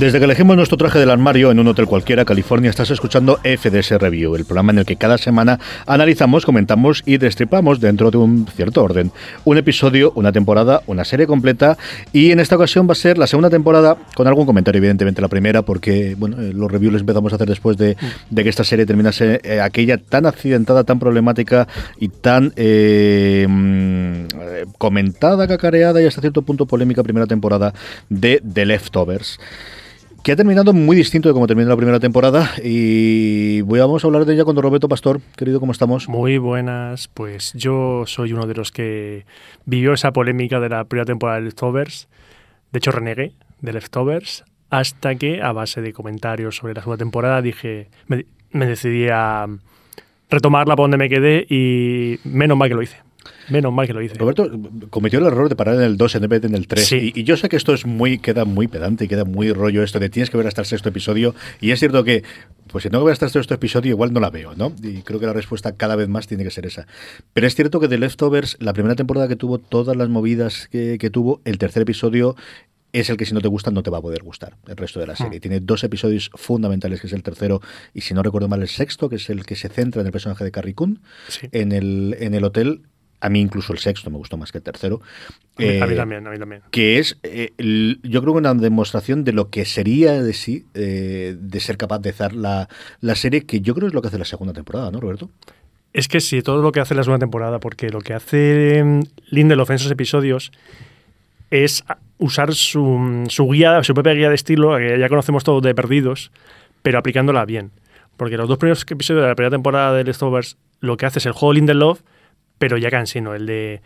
Desde que elegimos nuestro traje del armario en un hotel cualquiera, California, estás escuchando FDS Review, el programa en el que cada semana analizamos, comentamos y destripamos dentro de un cierto orden. Un episodio, una temporada, una serie completa. Y en esta ocasión va a ser la segunda temporada con algún comentario, evidentemente la primera, porque bueno, eh, los reviews los empezamos a hacer después de, de que esta serie terminase eh, aquella tan accidentada, tan problemática y tan eh, mm, comentada, cacareada y hasta cierto punto polémica primera temporada de The Leftovers que ha terminado muy distinto de como terminó la primera temporada y vamos a hablar de ella con Roberto Pastor. Querido, ¿cómo estamos? Muy buenas, pues yo soy uno de los que vivió esa polémica de la primera temporada de Leftovers. De hecho, renegué de Leftovers hasta que, a base de comentarios sobre la segunda temporada, dije, me, me decidí a retomarla por donde me quedé y menos mal que lo hice. Menos mal que lo hice. Roberto cometió el error de parar en el 2 en vez de en el 3. Sí. Y, y yo sé que esto es muy, queda muy pedante y queda muy rollo esto de tienes que ver hasta el sexto episodio. Y es cierto que, pues si que ver hasta el sexto episodio, igual no la veo, ¿no? Y creo que la respuesta cada vez más tiene que ser esa. Pero es cierto que The Leftovers, la primera temporada que tuvo todas las movidas que, que tuvo, el tercer episodio es el que si no te gusta no te va a poder gustar el resto de la serie. Tiene dos episodios fundamentales, que es el tercero y si no recuerdo mal el sexto, que es el que se centra en el personaje de Carrie Coon, Sí. en, el, en el hotel. A mí incluso el sexto me gustó más que el tercero. A mí, a mí Eh, también, a mí también. que es, eh, el- yo creo que una demostración de lo que sería de sí, eh, de ser capaz de hacer la, la serie, que yo creo es lo que hace la segunda temporada, ¿no, Roberto? Es que sí, todo lo que hace la segunda temporada, porque lo que hace mm, Lindelof en esos episodios es usar su, su guía, su propia guía de estilo, que ya conocemos todos de Perdidos, pero aplicándola bien. Porque los dos primeros episodios de la primera temporada de Leftovers lo que hace es el juego Lindelof, pero ya cansino, el de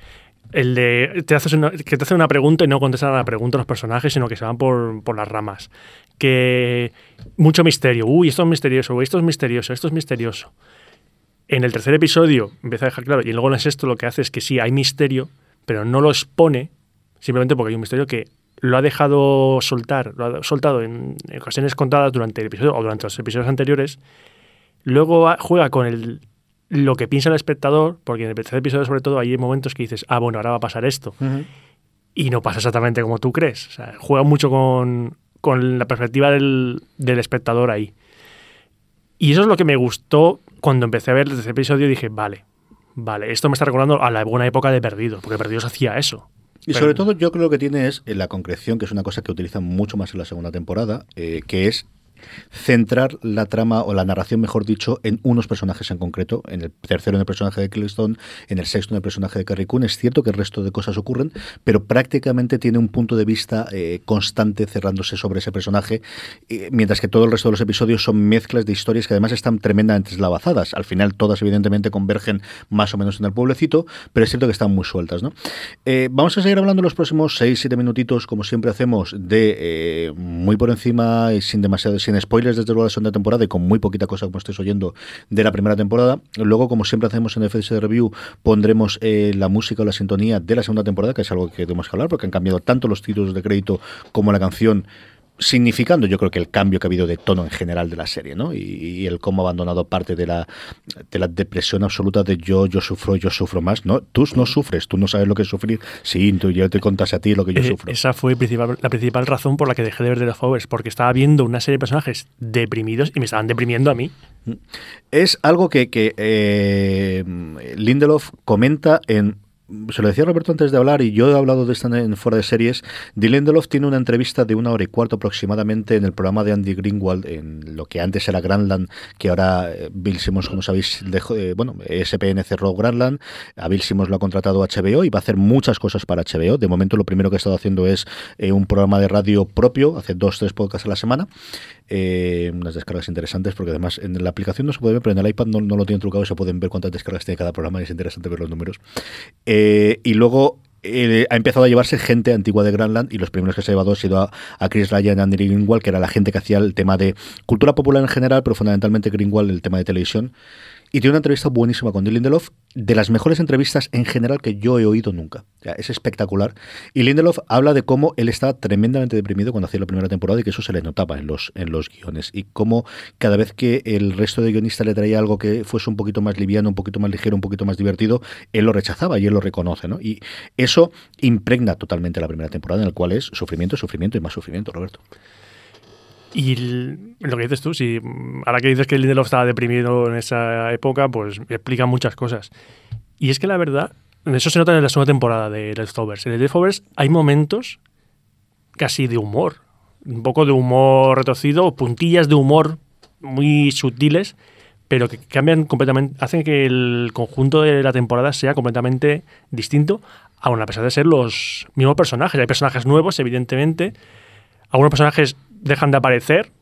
el de te haces que te hace una pregunta y no contestan a la pregunta los personajes, sino que se van por, por las ramas. Que mucho misterio, uy, esto es misterioso, uy, esto es misterioso, esto es misterioso. En el tercer episodio empieza a dejar claro, y luego en el sexto lo que hace es que sí, hay misterio, pero no lo expone, simplemente porque hay un misterio que lo ha dejado soltar, lo ha soltado en ocasiones contadas durante el episodio o durante los episodios anteriores. Luego juega con el, lo que piensa el espectador, porque en el tercer episodio, sobre todo, hay momentos que dices, ah, bueno, ahora va a pasar esto. Y no pasa exactamente como tú crees. O sea, juega mucho con, con la perspectiva del, del espectador ahí. Y eso es lo que me gustó cuando empecé a ver el tercer episodio. Dije, vale, vale, esto me está recordando a la buena época de Perdidos, porque Perdidos hacía eso. Y Pero- sobre todo yo creo que tiene es eh, la concreción, que es una cosa que utilizan mucho más en la segunda temporada, eh, que es centrar la trama o la narración, mejor dicho, en unos personajes en concreto. En el tercero en el personaje de Cliston, en el sexto en el personaje de Carrie Coon. Es cierto que el resto de cosas ocurren, pero prácticamente tiene un punto de vista eh, constante cerrándose sobre ese personaje, eh, mientras que todo el resto de los episodios son mezclas de historias que además están tremendamente eslavazadas. Al final todas evidentemente convergen más o menos en el pueblecito, pero es cierto que están muy sueltas. Eh, vamos a seguir hablando en los próximos 6-7 minutitos, como siempre hacemos, de muy por encima y sin demasiado, sin spoilers desde luego de la segunda temporada y con muy poquita cosa como estáis oyendo de la primera temporada. Luego, como siempre hacemos en FS Review, pondremos la música o la sintonía de la segunda temporada, que es algo que tenemos que hablar, porque han cambiado tanto los títulos de crédito como la canción significando yo creo que el cambio que ha habido de tono en general de la serie, ¿no? Y, el cómo ha abandonado parte de la, de la depresión absoluta de yo, yo sufro, yo sufro más, ¿no? Tú no sufres, tú no sabes lo que es sufrir. Sí, tú yo te contas a ti lo que yo Eh, sufro. esa fue principal- la principal razón por la que dejé de ver The Leftovers, porque estaba viendo una serie de personajes deprimidos y me estaban deprimiendo a mí. Es algo que, que eh, Lindelof comenta en. Se lo decía Roberto antes de hablar, y yo he hablado de esto en fuera de series. Lindelof tiene una entrevista de una hora y cuarto aproximadamente en el programa de Andy Greenwald, en lo que antes era Grandland, que ahora eh, Bill Simmons, como sabéis, dejó, eh, bueno, SPN cerró Grandland, a Bill Simmons lo ha contratado HBO y va a hacer muchas cosas para HBO. De momento, lo primero que ha estado haciendo es eh, un programa de radio propio, hace dos, tres podcasts a la semana eh, unas descargas interesantes porque además en la aplicación no se puede ver, pero en el iPad no, lo tienen trucado se pueden ver cuántas descargas tiene cada programa y es interesante ver los números. Eh, y luego eh, ha empezado a llevarse gente antigua de Granland y los primeros que se ha llevado ha sido a, a Chris Ryan y Andy Greenwald, que era la gente que hacía el tema de cultura popular en general, pero fundamentalmente Greenwald el tema de televisión. Y tiene una entrevista buenísima con Dean Lindelof, de las mejores entrevistas en general que yo he oído nunca. Es espectacular. Y Lindelof habla de cómo él estaba tremendamente deprimido cuando hacía la primera temporada y que eso se le notaba en los, en los guiones. Y cómo cada vez que el resto de guionistas le traía algo que fuese un poquito más liviano, un poquito más ligero, un poquito más divertido, él lo rechazaba y él lo reconoce. ¿no? Y eso impregna totalmente la primera temporada, en el cual es sufrimiento, sufrimiento y más sufrimiento, Roberto. Y lo que dices tú, si ahora que dices que Lindelof estaba deprimido en esa época, pues explica muchas cosas. Y es que la verdad, eso se nota en la segunda temporada de Leftovers. En Leftovers hay momentos casi de humor, un poco de humor retorcido, puntillas de humor muy sutiles, pero que cambian completamente, hacen que el conjunto de la temporada sea completamente distinto, aun a pesar de ser los mismos personajes. Hay personajes nuevos, evidentemente. Algunos personajes dejan de aparecer,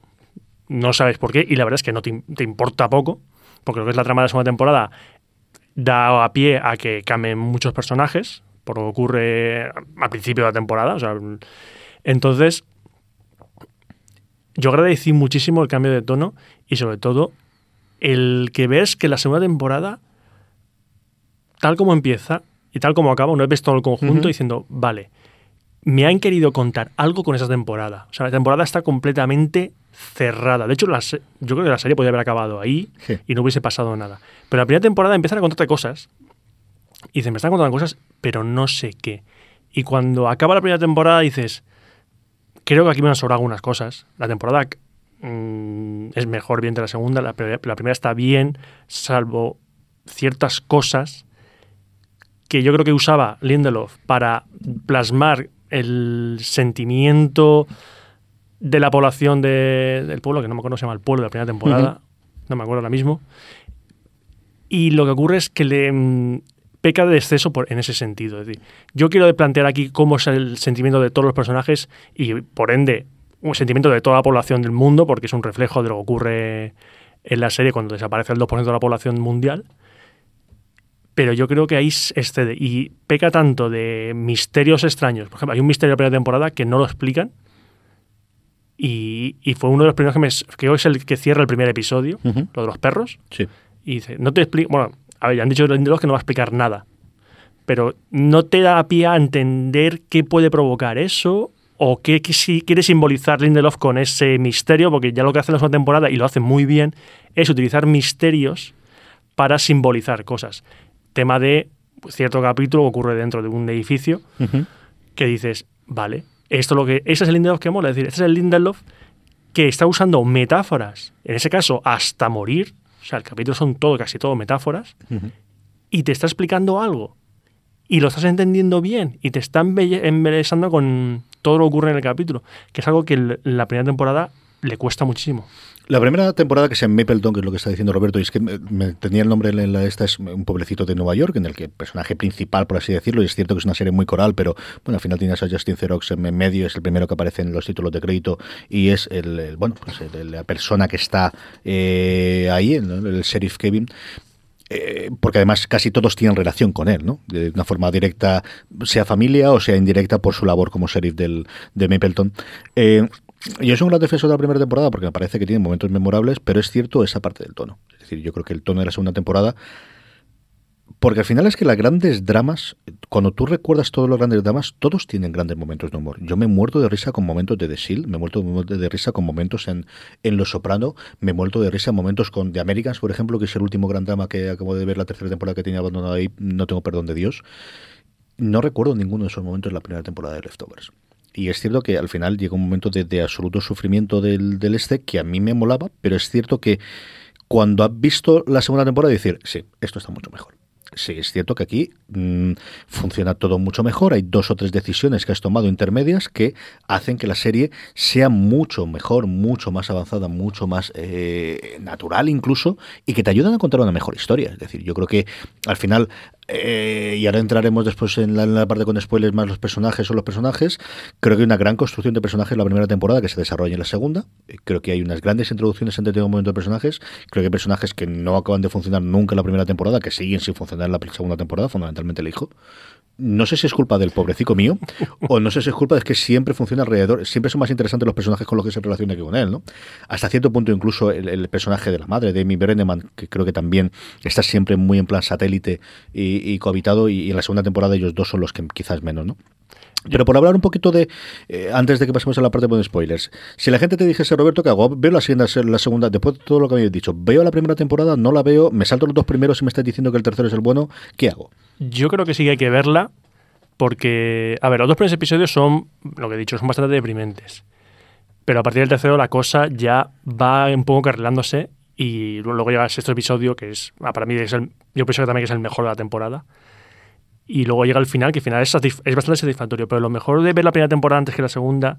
no sabes por qué, y la verdad es que no te, im- te importa poco, porque lo que es la trama de la segunda temporada da a pie a que cambien muchos personajes, por lo que ocurre al principio de la temporada. O sea, entonces, yo agradecí muchísimo el cambio de tono y sobre todo el que ves que la segunda temporada, tal como empieza y tal como acaba, uno ves todo el conjunto diciendo, vale, me han querido contar algo con esa temporada. O sea, la temporada está completamente cerrada. De hecho, la yo creo que la serie podría haber acabado ahí Sí. y no hubiese pasado nada. Pero la primera temporada empiezan a contarte cosas y dicen, me están contando cosas, pero no sé qué. Y cuando acaba la primera temporada dices, creo que aquí me han sobrado algunas cosas. La temporada mm, es mejor bien de la segunda, la primera está bien, salvo ciertas cosas que yo creo que usaba Lindelof para plasmar el sentimiento de la población de- del pueblo, que no me acuerdo se llama el pueblo de la primera temporada, no me acuerdo ahora mismo. Y lo que ocurre es que le mm, peca de exceso por, en ese sentido. Es decir, yo quiero plantear aquí cómo es el sentimiento de todos los personajes y, por ende, un sentimiento de toda la población del mundo, porque es un reflejo de lo que ocurre en la serie cuando desaparece el 2% de la población mundial. Pero yo creo que ahí excede y peca tanto de misterios extraños. Por ejemplo, hay un misterio de la primera temporada que no lo explican. Y, y fue uno de los primeros que me. que es el que cierra el primer episodio, lo de los perros. Sí. Y dice, no te explico. Bueno, a ver, ya han dicho Lindelof que no va a explicar nada. Pero no te da pie a entender qué puede provocar eso o qué, qué si quiere simbolizar Lindelof con ese misterio, porque ya lo que hace en la segunda temporada, y lo hace muy bien, es utilizar misterios para simbolizar cosas. Tema de cierto capítulo que ocurre dentro de un edificio que dices, vale, esto es lo que. Ese es el Lindelof que mola. Es decir, este es el Lindelof que está usando metáforas, en ese caso, hasta morir. O sea, el capítulo son todo, casi todo metáforas, y te está explicando algo. Y lo estás entendiendo bien, y te está embelesando con todo lo que ocurre en el capítulo, que es algo que en la primera temporada le cuesta muchísimo. La primera temporada que sea en Mapleton, que es lo que está diciendo Roberto, y es que me, tenía el nombre en la esta, es un pueblecito de Nueva York, en el que el personaje principal, por así decirlo, y es cierto que es una serie muy coral, pero bueno, al final tienes a Justin Theroux en medio, es el primero que aparece en los títulos de crédito, y es el, el- bueno, pues el- la persona que está eh, ahí, el, el sheriff Kevin. Eh, porque además casi todos tienen relación con él, ¿no? De una forma directa, sea familia o sea indirecta por su labor como sheriff del, de Mapleton. Eh, yo soy un gran defensor de la primera temporada porque me parece que tiene momentos memorables, pero es cierto esa parte del tono. Es decir, yo creo que el tono de la segunda temporada porque al final es que las grandes dramas, cuando tú recuerdas todos los grandes dramas, todos tienen grandes momentos de humor. Yo me muerto de risa con momentos de The Seal, me muerto de risa con momentos en, en Los Soprano, me he muerto de risa en momentos con The Americans, por ejemplo, que es el último gran drama que acabo de ver la tercera temporada que tenía abandonado ahí, no tengo perdón de Dios. No recuerdo ninguno de esos momentos en la primera temporada de Leftovers. Y es cierto que al final llega un momento de, absoluto sufrimiento del, del este que a mí me molaba, pero es cierto que cuando has visto la segunda temporada decir, sí, esto está mucho mejor. Sí, es cierto que aquí mm, funciona todo mucho mejor. Hay dos o tres decisiones que has tomado intermedias que hacen que la serie sea mucho mejor, mucho más avanzada, mucho más eh, natural incluso, y que te ayudan a contar una mejor historia. Es decir, yo creo que al final eh, y ahora entraremos después en la, en la parte con spoilers más los personajes o los personajes. Creo que hay una gran construcción de personajes en la primera temporada que se desarrolla en la segunda. Eh, Creo que hay unas grandes introducciones en determinado momento de personajes. Creo que hay personajes que no acaban de funcionar nunca en la primera temporada, que siguen sin funcionar en la segunda temporada, fundamentalmente el hijo. No sé si es culpa del pobrecico mío o no sé si es culpa de que siempre funciona alrededor, siempre son más interesantes los personajes con los que se relaciona que con él, ¿no? Hasta cierto punto incluso el, personaje de la madre, de Amy Brenneman, que creo que también está siempre muy en plan satélite y, y cohabitado y, y en la segunda temporada ellos dos son los que quizás menos, ¿no? Pero por hablar un poquito de, eh, antes de que pasemos a la parte de spoilers, si la gente te dijese, Roberto, ¿qué hago? Veo la segunda, la segunda, después de todo lo que habéis dicho, veo la primera temporada, no la veo, me salto los dos primeros y me estás diciendo que el tercero es el bueno, ¿qué hago? Yo creo que sí que hay que verla porque, a ver, los dos primeros episodios son, lo que he dicho, son bastante deprimentes. Pero a partir del tercero la cosa ya va un poco carrilándose y luego llega el sexto episodio, que es, ah, para mí, es el, yo pienso que también es el mejor de la temporada. Y luego llega el final, que el final es, es bastante satisfactorio. Pero lo mejor de ver la primera temporada antes que la segunda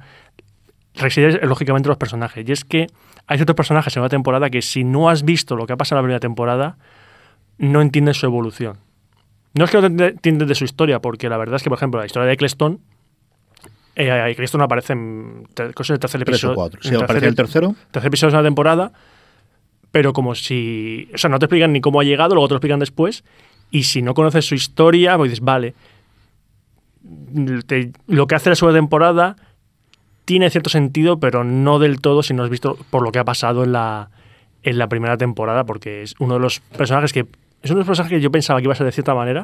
reside lógicamente en los personajes. Y es que hay ciertos personajes en una temporada que si no has visto lo que ha pasado en la primera temporada, no entiendes su evolución. No es que no te entiendes de su historia, porque la verdad es que, por ejemplo, la historia de Eccleston, eh, Eccleston aparece en, cosas en el tercer Tres episodio. o cuatro. en Sí, aparece el tercero. tercer episodio de una temporada, pero como si. O sea, no te explican ni cómo ha llegado, luego te lo explican después. Y si no conoces su historia, pues dices, vale. lo que hace la segunda temporada tiene cierto sentido, pero no del todo si no has visto por lo que ha pasado en la, en la primera temporada, porque es uno de los personajes que. Es uno de los personajes que yo pensaba que iba a ser de cierta manera,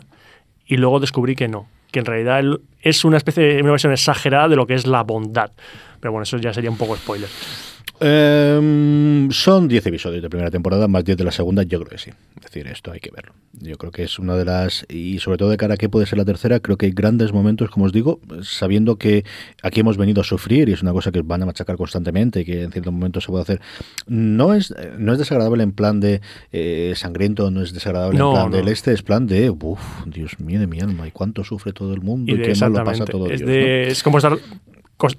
y luego descubrí que no. Que en realidad es una especie de una versión exagerada de lo que es la bondad. Pero bueno, eso ya sería un poco spoiler. Eh, son 10 episodios de primera temporada, más 10 de la segunda, yo creo que sí. Es decir, esto hay que verlo. Yo creo que es una de las, y sobre todo de cara a qué puede ser la tercera, creo que hay grandes momentos, como os digo, sabiendo que aquí hemos venido a sufrir y es una cosa que van a machacar constantemente y que en ciertos momentos se puede hacer. No es, no es desagradable en plan de eh, sangriento, no es desagradable No, en plan no. del este, es plan de, uff, Dios mío de mi alma, y cuánto sufre todo el mundo y, qué mal lo pasa todo es, Dios, de- es como estar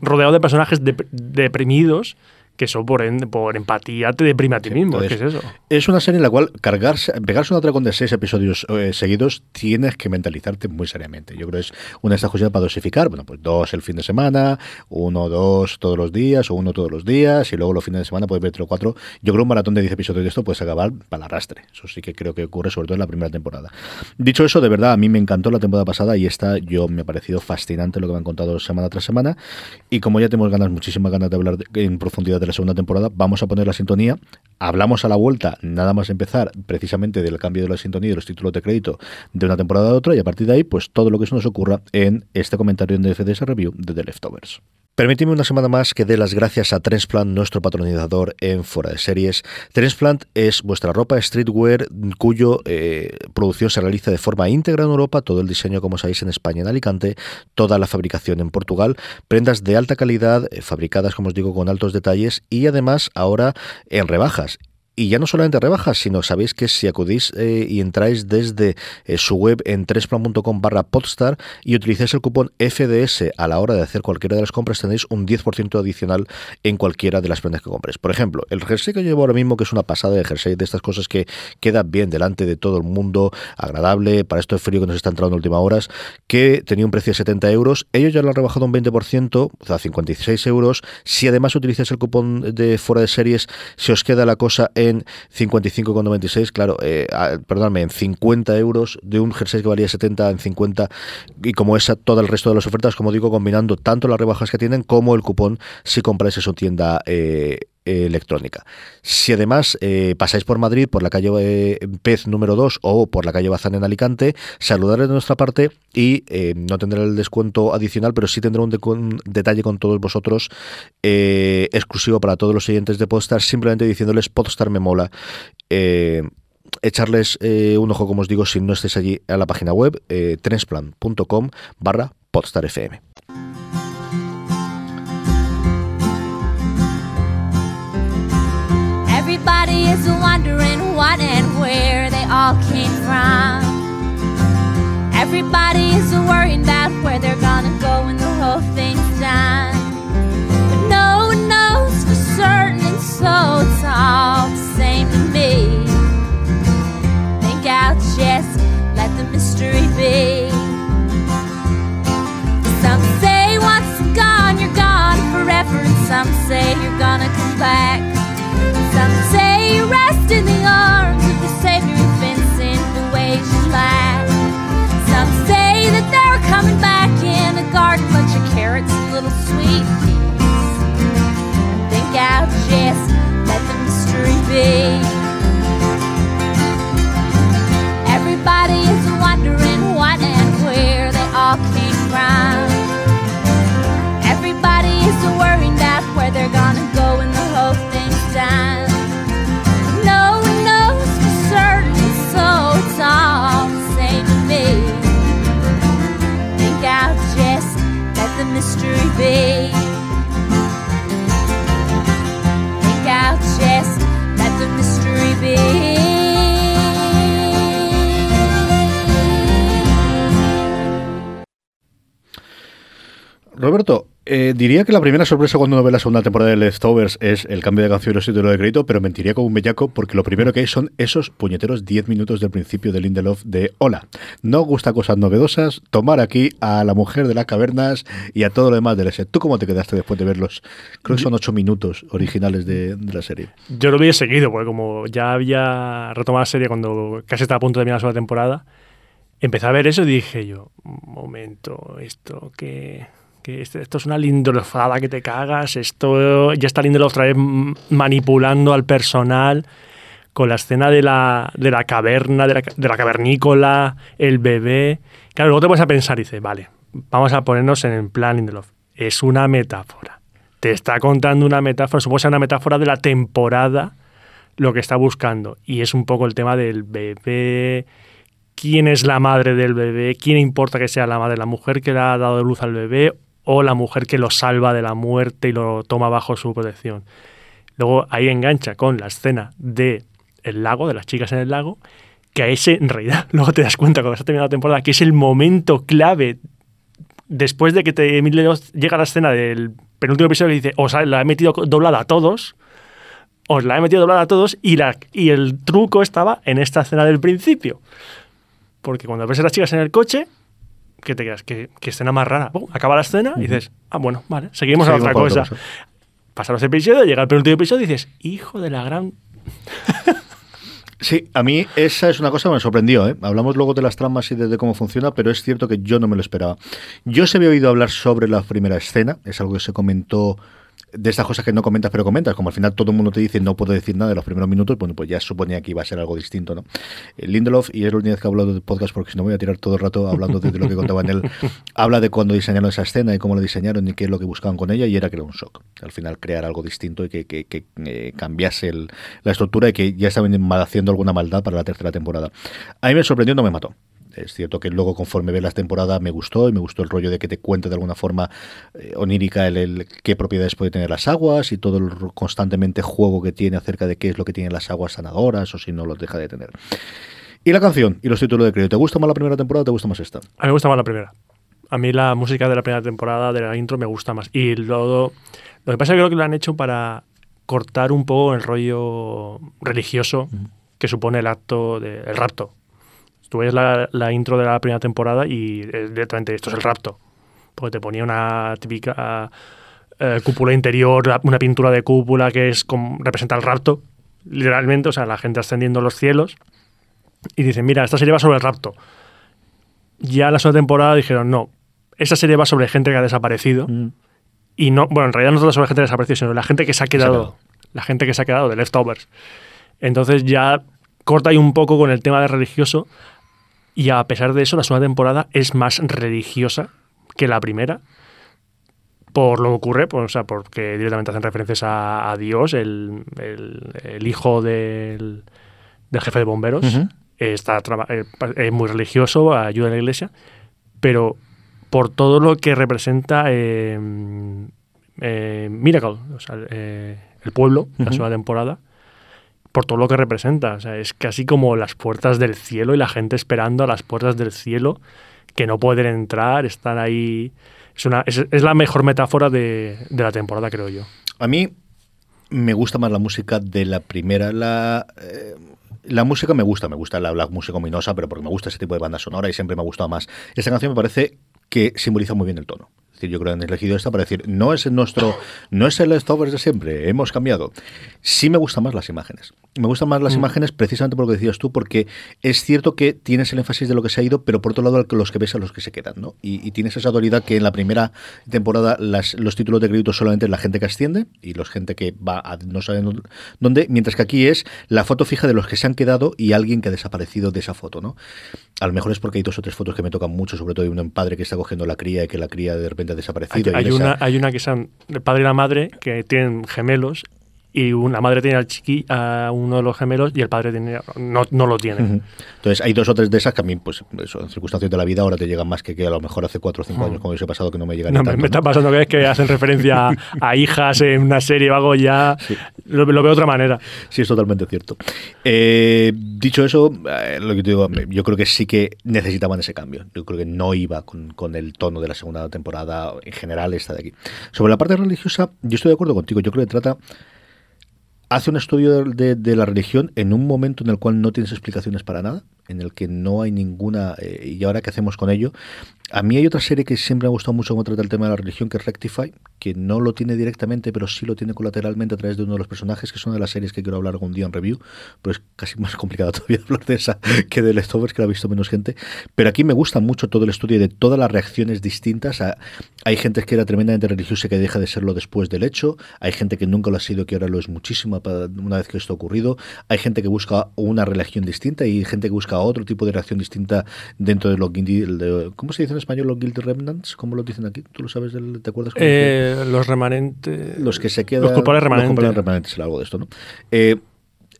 rodeado de personajes dep- deprimidos que eso por, en- por empatía te deprime a ti mismo. entonces, ¿Qué es eso? Es una serie en la cual cargarse, pegarse un atracón de seis episodios eh, seguidos tienes que mentalizarte muy seriamente. Yo creo que es una de estas cosas para dosificar. Bueno, pues dos el fin de semana, uno, dos todos los días, o uno todos los días, y luego los fines de semana puedes ver tres o cuatro. Yo creo que un maratón de 10 episodios de esto puedes acabar para el arrastre. Eso sí que creo que ocurre sobre todo en la primera temporada. Dicho eso, de verdad, a mí me encantó la temporada pasada y esta yo me ha parecido fascinante lo que me han contado semana tras semana. Y como ya tenemos ganas, muchísimas ganas de hablar de- en profundidad de la segunda temporada, vamos a poner la sintonía. Hablamos a la vuelta, nada más empezar, precisamente del cambio de la sintonía y los títulos de crédito de una temporada a otra, y a partir de ahí, pues todo lo que se nos ocurra en este comentario en DFDS Review de The Leftovers. Permitidme una semana más que dé las gracias a Transplant, nuestro patronizador en Fuera de Series. Transplant es vuestra ropa streetwear cuyo eh, producción se realiza de forma íntegra en Europa, todo el diseño como sabéis en España en Alicante, toda la fabricación en Portugal, prendas de alta calidad, eh, fabricadas como os digo con altos detalles y además ahora en rebajas Y ya no solamente rebajas, sino sabéis que si acudís eh, y entráis desde eh, su web en tresplan.com barra podstar y utilizáis el cupón FDS a la hora de hacer cualquiera de las compras, tenéis un 10% adicional en cualquiera de las prendas que compres. Por ejemplo, el jersey que llevo ahora mismo, que es una pasada de jersey, de estas cosas que quedan bien delante de todo el mundo, agradable, para esto de frío que nos está entrando en últimas horas, que tenía un precio de 70 euros. Ellos ya lo han rebajado un 20%, o sea, 56 euros. Si además utilizáis el cupón de fuera de series, se os queda la cosa en 55,96, claro, eh, perdóname, en 50 euros de un jersey que valía 70 en 50 y como esa todo el resto de las ofertas, como digo, combinando tanto las rebajas que tienen como el cupón si compráis en su tienda eh, electrónica. Si además eh, pasáis por Madrid, por la calle eh, Pez número 2 o por la calle Bazán en Alicante, saludaré de nuestra parte y eh, no tendré el descuento adicional, pero sí tendré un, detalle con todos vosotros eh, exclusivo para todos los siguientes de Podstar, simplemente diciéndoles Podstar me mola. Eh, echarles eh, un ojo, como os digo, si no estáis allí a la página web, eh, trensplan.com barra podstarfm. Everybody is wondering what and where they all came from. Everybody is worrying about where they're gonna go when the whole thing's done. But no one knows for certain, and so it's all the same to me. Think I'll just let the mystery be. Some say once you're gone, you're gone forever, and some say you're gonna come back. Some say rest in the arms of the Savior the ways. Some say that they're coming back in a garden, carrots little sweet. Think let. Everybody is wondering mystery be. Think I'll just let the mystery be. Roberto, eh, diría que la primera sorpresa cuando uno ve la segunda temporada de Leftovers es el cambio de canción y título de crédito, pero mentiría como un bellaco porque lo primero que hay son esos puñeteros 10 minutos del principio de Lindelof de Hola, no gusta cosas novedosas, tomar aquí a la mujer de las cavernas y a todo lo demás del S. ¿Tú cómo te quedaste después de verlos? Creo que son 8 minutos originales de, de la serie. Yo lo había seguido, porque como ya había retomado la serie cuando casi estaba a punto de terminar la segunda temporada, empecé a ver eso y dije yo, un momento, esto que, esto, es una lindolofada que te cagas, esto ya está Lindelof otra vez manipulando al personal con la escena de la, de la caverna, de la, de la cavernícola, el bebé. Claro, luego te pones a pensar y dices, vale, vamos a ponernos en el plan Lindelof. Es una metáfora. Te está contando una metáfora, supongo que sea una metáfora de la temporada, lo que está buscando. Y es un poco el tema del bebé, quién es la madre del bebé, quién importa que sea la madre, la mujer que le ha dado luz al bebé o la mujer que lo salva de la muerte y lo toma bajo su protección. Luego ahí engancha con la escena de el lago, de las chicas en el lago, que a ese, en realidad, luego te das cuenta cuando se ha terminado la temporada, que es el momento clave después de que te llega a la escena del penúltimo episodio y dice, os la he metido doblada a todos, os la he metido doblada a todos y, la, y el truco estaba en esta escena del principio. Porque cuando ves a las chicas en el coche, ¿qué te quedas? ¿Qué, qué escena más rara? Acaba la escena y dices, ah, bueno, vale, seguimos, a Seguimos otra con otra cosa. cosa. Pasan los episodios, llega el penúltimo episodio y dices, hijo de la gran... Sí, a mí esa es una cosa que me sorprendió. ¿eh? Hablamos luego de las tramas y de, de cómo funciona, pero es cierto que yo no me lo esperaba. Yo se había oído hablar sobre la primera escena, es algo que se comentó de estas cosas que no comentas pero comentas, como al final todo el mundo te dice no puedo decir nada de los primeros minutos, bueno, pues ya suponía que iba a ser algo distinto, ¿no? Eh, Lindelof, y es la única vez que he hablado del podcast porque si no voy a tirar todo el rato hablando de, de lo que contaba en él, habla de cuando diseñaron esa escena y cómo la diseñaron y qué es lo que buscaban con ella y era que era un shock. Al final crear algo distinto y que, que- que, eh, cambiase el- la estructura y que ya estaban haciendo alguna maldad para la tercera temporada. A mí me sorprendió, no me mató. Es cierto que luego, conforme ves las temporadas, me gustó y me gustó el rollo de que te cuente de alguna forma eh, onírica el, el qué propiedades puede tener las aguas y todo el constantemente juego que tiene acerca de qué es lo que tienen las aguas sanadoras o si no los deja de tener. Y la canción y los títulos de crédito. ¿Te gusta más la primera temporada o te gusta más esta? A mí me gusta más la primera. A mí la música de la primera temporada, de la intro, me gusta más. Y luego, lo que pasa es que creo que lo han hecho para cortar un poco el rollo religioso que supone el acto, de, el rapto. Tú ves la, la intro de la primera temporada y es directamente esto es el rapto. Porque te ponía una típica eh, cúpula interior, una pintura de cúpula que es como, representa el rapto, literalmente, o sea, la gente ascendiendo a los cielos. Y dicen, mira, esta serie va sobre el rapto ya la segunda temporada dijeron, no, esa serie va sobre gente que ha desaparecido. Y no, bueno, en realidad no trata sobre gente que ha desaparecido, sino la gente que se ha quedado. quedado. La gente que se ha quedado, de leftovers. Entonces ya corta ahí un poco con el tema de religioso. Y a pesar de eso, la segunda temporada es más religiosa que la primera. Por lo que ocurre, pues, o sea, porque directamente hacen referencias a, a Dios, el, el- el hijo del, del jefe de bomberos. Está eh, es muy religioso, ayuda a la iglesia, pero por todo lo que representa eh, eh, Miracle, o sea, eh, el pueblo, la segunda temporada, por todo lo que representa. O sea, es casi como las puertas del cielo y la gente esperando a las puertas del cielo que no pueden entrar, están ahí. Es, una, es, es la mejor metáfora de, de la temporada, creo yo. A mí me gusta más la música de la primera. La, eh, la música me gusta, me gusta la, la música ominosa, pero porque me gusta ese tipo de banda sonora y siempre me ha gustado más. Esta canción me parece que simboliza muy bien el tono. Decir, yo creo que han elegido esta para decir, no es nuestro, no es el leftovers de siempre, hemos cambiado. Sí me gustan más las imágenes. Me gustan más las imágenes precisamente por lo que decías tú, porque es cierto que tienes el énfasis de lo que se ha ido, pero por otro lado los que ves a los que se quedan, ¿no? Y, y tienes esa dualidad que en la primera temporada las, los títulos de crédito solamente es la gente que asciende y los gente que va a no saben dónde, mientras que aquí es la foto fija de los que se han quedado y alguien que ha desaparecido de esa foto, ¿no? A lo mejor es porque hay dos o tres fotos que me tocan mucho, sobre todo de un padre que está cogiendo la cría y que la cría de repente ha desaparecido. hay una, hay una que son el padre y la madre que tienen gemelos y una madre tiene al chiqui a uno de los gemelos y el padre tiene, no, no lo tiene. Entonces, hay dos o tres de esas que a mí, pues, eso, en circunstancias de la vida ahora te llegan más que, que a lo mejor hace cuatro o cinco años, como hubiese pasado, que no me llegan No, me, tanto, me está pasando que es que hacen referencia a, a hijas en una serie o algo ya. Lo, lo veo de otra manera. Sí, es totalmente cierto. Eh, dicho eso, eh, lo que te digo, yo creo que sí que necesitaban ese cambio. Yo creo que no iba con, con el tono de la segunda temporada en general esta de aquí. Sobre la parte religiosa, yo estoy de acuerdo contigo. Yo creo que trata hace un estudio de, la religión en un momento en el cual no tienes explicaciones para nada, en el que no hay ninguna... eh, ¿Y ahora qué hacemos con ello? A mí hay otra serie que siempre me ha gustado mucho cómo trata el tema de la religión, que es Rectify, que no lo tiene directamente, pero sí lo tiene colateralmente a través de uno de los personajes, que es una de las series que quiero hablar algún día en review, pero es casi más complicado todavía hablar de esa que de Leftovers, que la ha visto menos gente. Pero aquí me gusta mucho todo el estudio de todas las reacciones distintas. hay gente que era tremendamente religiosa que deja de serlo después del hecho. Hay gente que nunca lo ha sido, que ahora lo es muchísimo una vez que esto ha ocurrido. Hay gente que busca una religión distinta y gente que busca otro tipo de reacción distinta dentro de el de- ¿Cómo se dice español los guilty remnants? ¿Cómo lo dicen aquí? ¿Tú lo sabes? del- ¿Te acuerdas? Eh, los remanentes. los que se quedan Los culpables remanentes. los culpables remanentes algo de esto no Eh,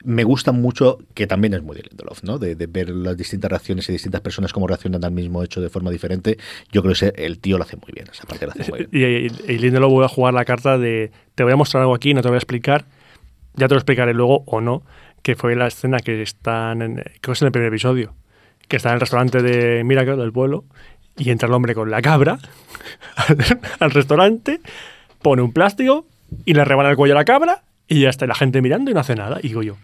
me gusta mucho que también es muy de Lindelof no de, de ver las distintas reacciones y distintas personas cómo reaccionan al mismo hecho de forma diferente yo creo que el tío lo hace muy bien esa parte lo hace muy bien Y, y, y Lindelof vuelve a jugar la carta de te voy a mostrar algo aquí, no te voy a explicar, ya te lo explicaré luego o no, que fue la escena que están, en, creo que es en el primer episodio, que está en el restaurante de Miracle, del pueblo, y entra el hombre con la cabra al, al restaurante, pone un plástico y le rebana el cuello a la cabra y ya está la gente mirando y no hace nada. Y digo yo,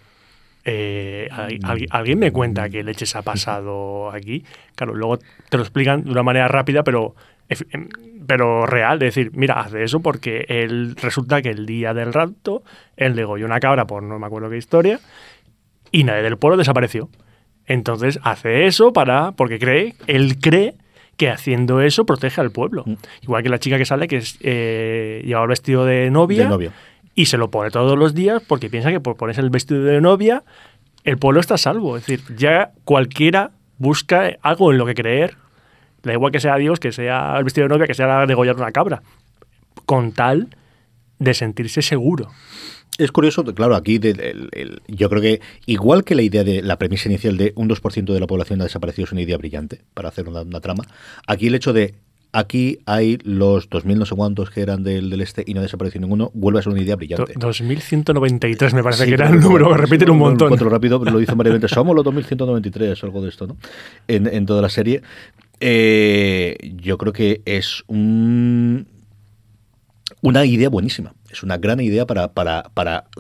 eh, ¿al- al- ¿alguien me cuenta qué leches ha pasado aquí? Claro, luego te lo explican de una manera rápida, pero, ef- em, pero real. De decir, mira, hace eso porque él resulta que el día del rapto, él degolló una cabra por no me acuerdo qué historia y nadie del pueblo desapareció. Entonces hace eso para, porque cree, él cree que haciendo eso protege al pueblo. Mm. Igual que la chica que sale, que es, eh, lleva el vestido de novia, De y se lo pone todos los días porque piensa que por ponerse el vestido de novia, el pueblo está a salvo. Es decir, ya cualquiera busca algo en lo que creer. Da igual que sea Dios, que sea el vestido de novia, que sea degollar una cabra. Con tal de sentirse seguro. Es curioso, claro, aquí de- yo creo que igual que la idea de la premisa inicial de un 2% de la población ha desaparecido es una idea brillante para hacer una, una trama, aquí el hecho de aquí hay los 2.000 no sé cuántos que eran del, del este y no ha desaparecido ninguno, vuelve a ser una idea brillante. 2193 me parece Sí, que era el número, que repiten un lo- lo montón. encuentro rápido, lo dicen veces. Somos los 2193 o algo de esto, ¿no? En, en toda la serie. Eh, yo creo que es un, una idea buenísima. Es una gran idea para,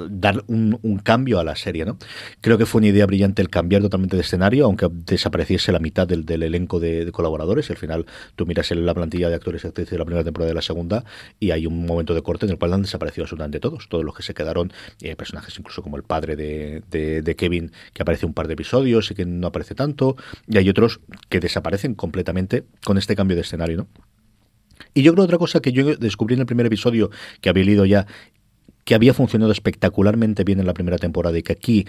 dar un, cambio a la serie, ¿no? Creo que fue una idea brillante el cambiar totalmente de escenario, aunque desapareciese la mitad del, elenco de, colaboradores. Y al final tú miras la plantilla de actores y actrices de la primera temporada y de la segunda, y hay un momento de corte en el cual han desaparecido absolutamente todos. Todos los que se quedaron, eh, personajes incluso como el padre de, de- de Kevin, que aparece un par de episodios y que no aparece tanto, y hay otros que desaparecen completamente con este cambio de escenario, ¿no? Y yo creo otra cosa que yo descubrí en el primer episodio, que había leído ya, que había funcionado espectacularmente bien en la primera temporada y que aquí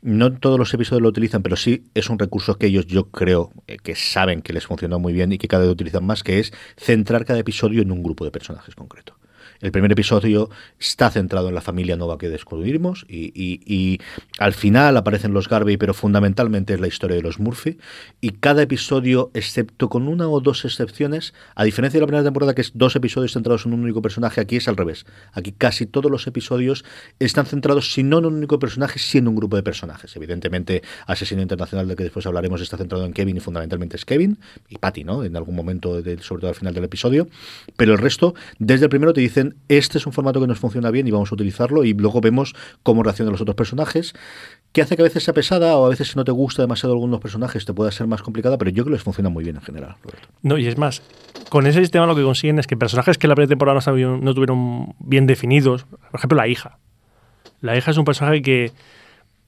no todos los episodios lo utilizan, pero sí es un recurso que ellos yo creo eh, que saben que les funcionó muy bien y que cada vez utilizan más, que es centrar cada episodio en un grupo de personajes concreto. El primer episodio está centrado en la familia nueva que descubrimos y, al final aparecen los Garvey, pero fundamentalmente es la historia de los Murphy. Y cada episodio, excepto con una o dos excepciones, a diferencia de la primera temporada, que es dos episodios centrados en un único personaje, aquí es al revés. Aquí casi todos los episodios están centrados, si no en un único personaje, sí en un grupo de personajes. Evidentemente, Asesino Internacional, del que después hablaremos, está centrado en Kevin y fundamentalmente es Kevin y Patty, ¿no? En algún momento, de- sobre todo al final del episodio. Pero el resto, desde el primero te dicen, este es un formato que nos funciona bien y vamos a utilizarlo y luego vemos cómo reaccionan los otros personajes, que hace que a veces sea pesada o a veces si no te gusta demasiado algunos personajes te pueda ser más complicada, pero yo creo que les funciona muy bien en general. No, y es más, con ese sistema lo que consiguen es que personajes que la primera temporada no, tuvieron bien definidos, por ejemplo, la hija. La hija es un personaje que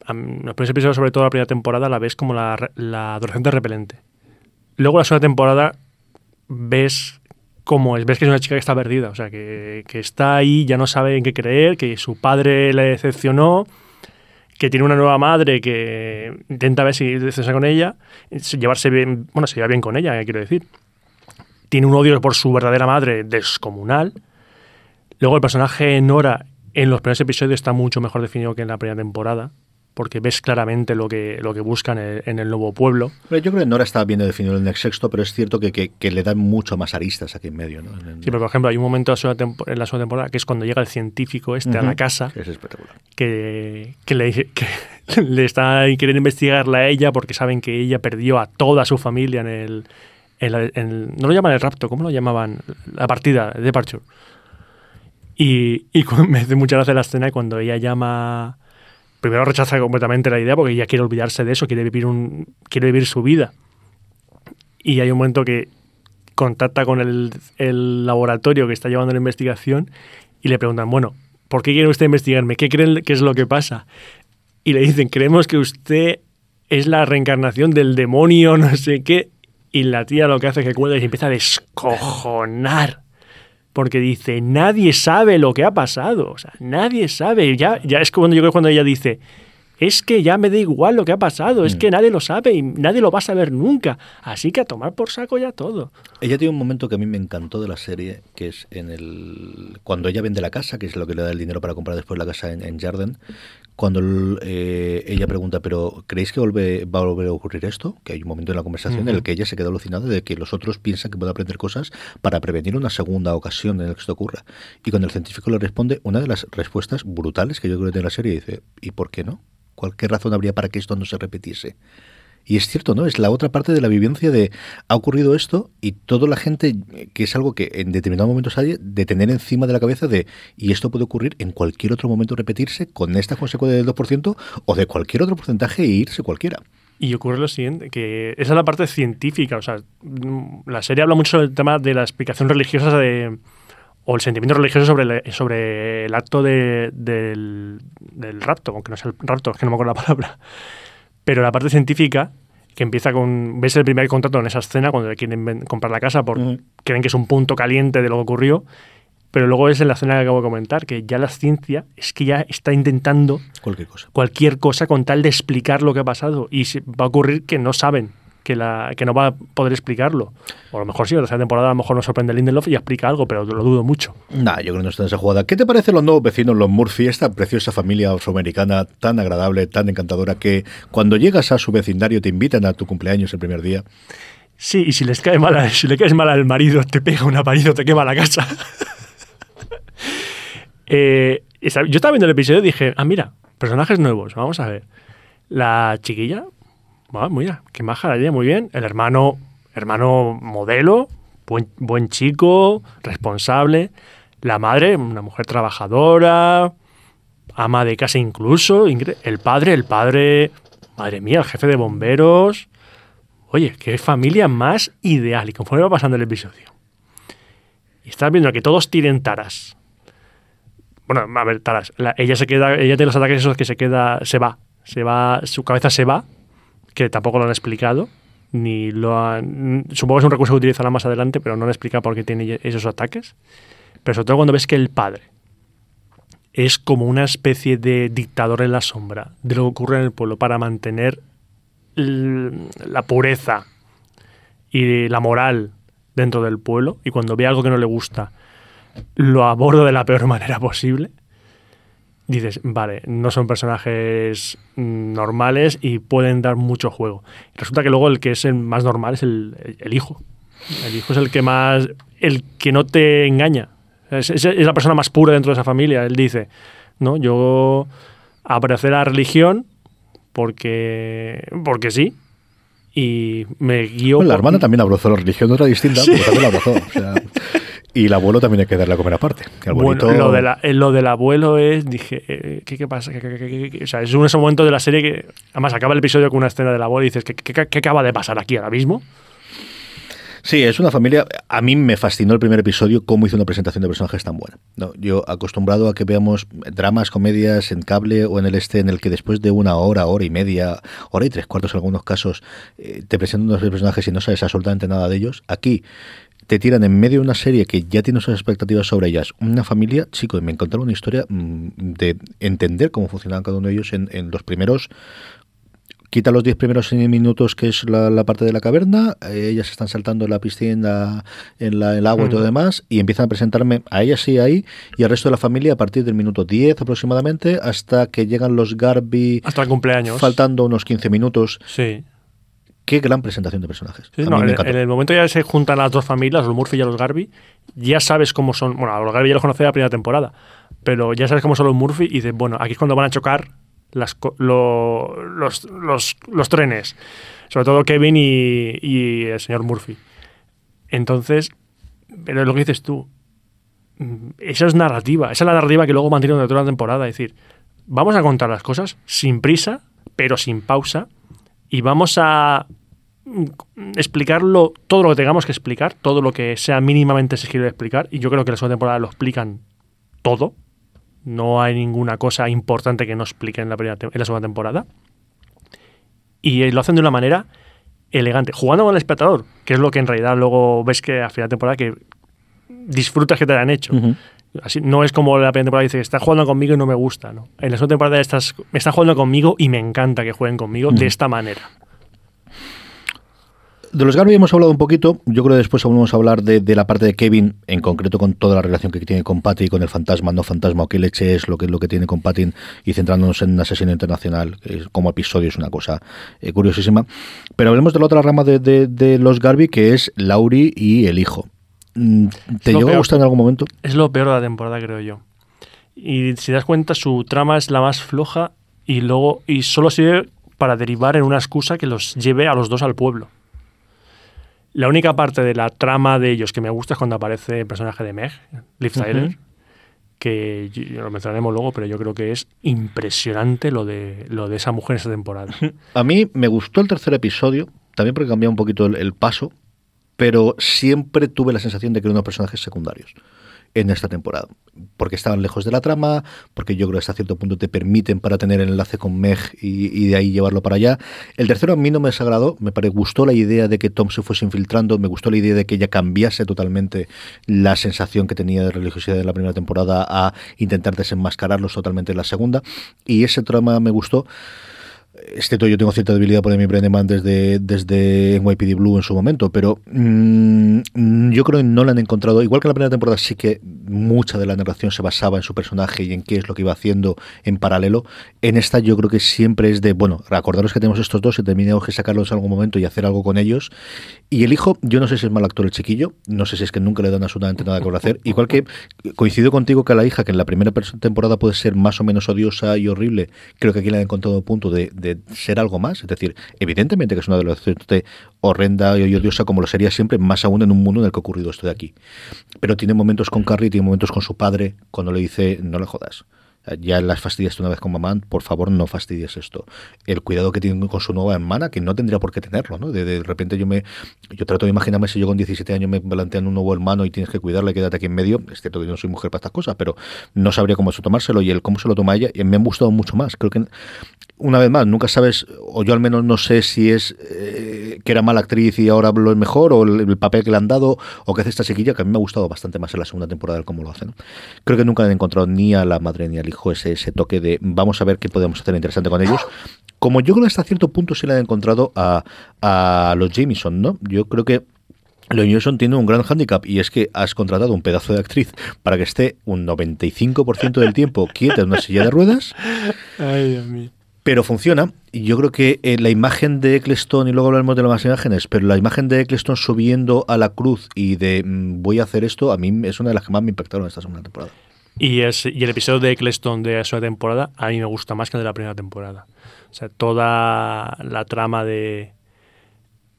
en los primeros episodios, sobre todo la primera temporada, la ves como la, la adolescente repelente. Luego la segunda temporada ves cómo es, ves que es una chica que está perdida, o sea, que, que está ahí, ya no sabe en qué creer, que su padre le decepcionó, que tiene una nueva madre que intenta ver si decesa con ella, llevarse bien, bueno, se lleva bien con ella, quiero decir. Tiene un odio por su verdadera madre descomunal. Luego el personaje Nora en los primeros episodios está mucho mejor definido que en la primera temporada, porque ves claramente lo que, lo que buscan en el, en el nuevo pueblo. Pero yo creo que Nora está bien definido en el sexto, pero es cierto que, que- que le dan mucho más aristas aquí en medio. ¿no? Sí, pero por ejemplo, hay un momento en la segunda temporada que es cuando llega el científico este a la casa Es espectacular. que, que le, dice- que le está queriendo investigarla a ella porque saben que ella perdió a toda su familia en el, en la- en el- no lo llaman el rapto, ¿cómo lo llamaban? La partida, el departure. Y, me hace mucha gracia la escena cuando ella llama, primero rechaza completamente la idea porque ella quiere olvidarse de eso, quiere vivir un, quiere vivir su vida. Y hay un momento que contacta con el, el laboratorio que está llevando la investigación y le preguntan, bueno, ¿por qué quiere usted investigarme? ¿Qué creen que es lo que pasa? Y le dicen, creemos que usted es la reencarnación del demonio, no sé qué. Y la tía lo que hace es que cuelga y se empieza a descojonar. Porque dice, nadie sabe lo que ha pasado. O sea, nadie sabe. Ya, ya es cuando yo creo cuando ella dice, es que ya me da igual lo que ha pasado, es que nadie lo sabe y nadie lo va a saber nunca. Así que a tomar por saco ya todo. Ella tiene un momento que a mí me encantó de la serie, que es en el cuando ella vende la casa, que es lo que le da el dinero para comprar después la casa en, en Jarden, cuando eh, ella pregunta, pero ¿creéis que volve- va a volver a ocurrir esto? Que hay un momento en la conversación en el que ella se queda alucinada de que los otros piensan que puede aprender cosas para prevenir una segunda ocasión en la que esto ocurra. Y cuando el científico le responde, una de las respuestas brutales que yo creo que tiene la serie, dice, ¿y por qué no? ¿Cuál, ¿Qué razón habría para que esto no se repitiese? Y es cierto, ¿no? Es la otra parte de la vivencia de ha ocurrido esto y toda la gente, que es algo que en determinados momentos hay, de tener encima de la cabeza de y esto puede ocurrir en cualquier otro momento repetirse con esta consecuencia del 2% o de cualquier otro porcentaje e irse cualquiera. Y ocurre lo siguiente, que esa es la parte científica. O sea, la serie habla mucho del tema de la explicación religiosa de, o el sentimiento religioso sobre el, sobre el acto de- del, del rapto, aunque no es el rapto, es que no me acuerdo la palabra. Pero la parte científica, que empieza con. Ves el primer contacto en esa escena cuando le quieren comprar la casa porque creen que es un punto caliente de lo que ocurrió. Pero luego es en la escena que acabo de comentar, que ya la ciencia es que ya está intentando Cualquier cosa. cualquier cosa con tal de explicar lo que ha pasado. Y va a ocurrir que no saben que, la, que no va a poder explicarlo. O a lo mejor sí, la tercera temporada a lo mejor nos sorprende Lindelof y explica algo, pero lo dudo mucho. Nah, yo creo que no está en esa jugada. ¿Qué te parecen los nuevos vecinos, los Murphy, esta preciosa familia afroamericana tan agradable, tan encantadora, que cuando llegas a su vecindario te invitan a tu cumpleaños el primer día? Sí, y si les cae mal, si le caes mal al marido, te pega un aparido, te quema la casa. Eh, yo estaba viendo el episodio y dije, ah, mira, personajes nuevos, vamos a ver. La chiquilla, ah, mira, qué maja muy bien. El hermano, hermano modelo, buen, buen chico, responsable. La madre, una mujer trabajadora, ama de casa incluso. El padre, el padre, madre mía, el jefe de bomberos. Oye, qué familia más ideal. Y conforme va pasando el episodio. Y estás viendo que todos tienen taras. Bueno, a ver, taras. La- ella se queda, ella tiene los ataques esos que se queda, se va. Se va, su cabeza se va, que tampoco lo han explicado. Ni lo han. Supongo que es un recurso que utilizará más adelante, pero no han explicado por qué tiene esos ataques. Pero sobre todo cuando ves que el padre es como una especie de dictador en la sombra de lo que ocurre en el pueblo para mantener la pureza y la moral dentro del pueblo y cuando ve algo que no le gusta lo aborda de la peor manera posible dices vale no son personajes normales y pueden dar mucho juego resulta que luego el que es el más normal es el, el hijo. El hijo es el que más el que no te engaña. Es, es- es la persona más pura dentro de esa familia. Él dice no yo abracé la religión porque porque sí y me guío Bueno, la por- hermana también abrazó la religión, otra distinta, pero también la abrazó. o sea, y el abuelo también hay que darle a comer aparte. que al Bueno, abuelito- lo, de la- eh, lo del abuelo es, dije, eh, ¿qué, qué pasa? ¿Qué- qué- qué- qué- qué? O sea, es un ese momento de la serie que, además, acaba el episodio con una escena del abuelo y dices, ¿qué, qué- qué- qué acaba de pasar aquí ahora mismo? Sí, es una familia. A mí me fascinó el primer episodio cómo hizo una presentación de personajes tan buena. No, yo acostumbrado a que veamos dramas, comedias en cable o en el este, en el que después de una hora, hora y media, hora y tres cuartos en algunos casos, eh, te presentan unos personajes y no sabes absolutamente nada de ellos. Aquí te tiran en medio de una serie que ya tiene sus expectativas sobre ellas. Una familia, chico, y me encontraron una historia mm, de entender cómo funcionaban cada uno de ellos en, en los primeros quita los 10 primeros minutos que es la, la parte de la caverna, eh, ellas están saltando en la piscina, en la, el agua y todo Mm. demás, y empiezan a presentarme a ellas sí ahí y al resto de la familia a partir del minuto 10 aproximadamente hasta que llegan los Garby Hasta el cumpleaños. faltando unos 15 minutos. Sí. Qué gran presentación de personajes. Sí, no, en, el momento ya se juntan las dos familias, los Murphy y los Garby, ya sabes cómo son. Bueno, a los Garby ya los conocí de la primera temporada, pero ya sabes cómo son los Murphy y dices, bueno, aquí es cuando van a chocar las, co- lo- los, los, los trenes. Sobre todo Kevin y, y el señor Murphy. Entonces, pero es lo que dices tú. mm, Esa es narrativa. Esa es la narrativa que luego mantiene durante toda la temporada. Es decir, vamos a contar las cosas sin prisa, pero sin pausa. Y vamos a explicarlo todo lo que tengamos que explicar, todo lo que sea mínimamente exigible explicar. Y yo creo que en la segunda temporada lo explican todo. No hay ninguna cosa importante que no expliquen en la, primera en la segunda temporada. Y eh, lo hacen de una manera elegante, jugando con el espectador, que es lo que en realidad luego ves que a final de temporada que disfrutas que te hayan hecho. Ujú. Así, no es como la primera temporada dice, está jugando conmigo y no me gusta. ¿no? En la segunda temporada estás, me están jugando conmigo y me encanta que jueguen conmigo de esta manera. De los Garby hemos hablado un poquito. Yo creo que después aún vamos a hablar de, de la parte de Kevin, en concreto con toda la relación que tiene con Patty, con el fantasma, no fantasma, o qué leche es lo que, lo que tiene con Patty, y centrándonos en un asesino internacional, es- como episodio es una cosa eh, curiosísima. Pero hablemos de la otra rama de, de- de los Garby, que es Laurie y el hijo. Mm, ¿Te llegó a gustar en algún momento? Es lo peor de la temporada, creo yo. Y si das cuenta, su trama es la más floja y luego y solo sirve para derivar en una excusa que los lleve a los dos al pueblo. La única parte de la trama de ellos que me gusta es cuando aparece el personaje de Meg, Liv Tyler, que yo- lo mencionaremos luego, pero yo creo que es impresionante lo de, lo de esa mujer en esa temporada. A mí me gustó el tercer episodio, también porque cambiaba un poquito el, el paso, pero siempre tuve la sensación de que eran unos personajes secundarios en esta temporada, porque estaban lejos de la trama, porque yo creo que hasta cierto punto te permiten para tener el enlace con Meg y, de ahí llevarlo para allá. El tercero a mí no me desagradó, me pare, gustó la idea de que Tom se fuese infiltrando, me gustó la idea de que ella cambiase totalmente la sensación que tenía de religiosidad en la primera temporada a intentar desenmascararlos totalmente en la segunda, y ese trama me gustó. Excepto yo tengo cierta debilidad por Amy Brenneman desde, desde NYPD Blue en su momento, pero mm, yo creo que no la han encontrado. Igual que en la primera temporada, sí que mucha de la narración se basaba en su personaje y en qué es lo que iba haciendo en paralelo. En esta, yo creo que siempre es de, bueno, recordaros que tenemos estos dos y terminamos que sacarlos en algún momento y hacer algo con ellos. Y el hijo, yo no sé si es mal actor el chiquillo, no sé si es que nunca le dan absolutamente nada que hacer. Igual que coincido contigo que a la hija, que en la primera temporada puede ser más o menos odiosa y horrible, creo que aquí le han encontrado un punto de, de ser algo más. Es decir, evidentemente que es una adolescente horrenda y odiosa como lo sería siempre, más aún en un mundo en el que ha ocurrido esto de aquí. Pero tiene momentos con Carrie, tiene momentos con su padre, cuando le dice, no le jodas. Ya las fastidiaste una vez con mamá, por favor no fastidies esto. El cuidado que tiene con su nueva hermana, que no tendría por qué tenerlo, ¿no? De, de repente yo me yo trato de imaginarme si yo con 17 años me plantean un nuevo hermano y tienes que cuidarle, quédate aquí en medio. Es cierto que yo no soy mujer para estas cosas, pero no sabría cómo eso tomárselo y el cómo se lo toma ella. Y me han gustado mucho más. Creo que una vez más, nunca sabes, o yo al menos no sé si es eh, que era mala actriz y ahora lo es mejor, o el, el papel que le han dado, o que hace esta chiquilla, que a mí me ha gustado bastante más en la segunda temporada el cómo lo hacen. Creo que nunca han encontrado ni a la madre ni al hijo ese, ese toque de vamos a ver qué podemos hacer interesante con ellos. Como yo creo que hasta cierto punto se le han encontrado a, a los Jameson, ¿no? Yo creo que Lo Jameson tiene un gran hándicap y es que has contratado un pedazo de actriz para que esté un 95% del tiempo quieta en una silla de ruedas, Ay, Dios mío. pero funciona. Y yo creo que eh, la imagen de Eccleston, y luego hablaremos de las imágenes, pero la imagen de Eccleston subiendo a la cruz y de mm, voy a hacer esto, a mí es una de las que más me impactaron esta segunda temporada. Y, es, y el episodio de Eccleston de esa temporada a mí me gusta más que el de la primera temporada. O sea, toda la trama de,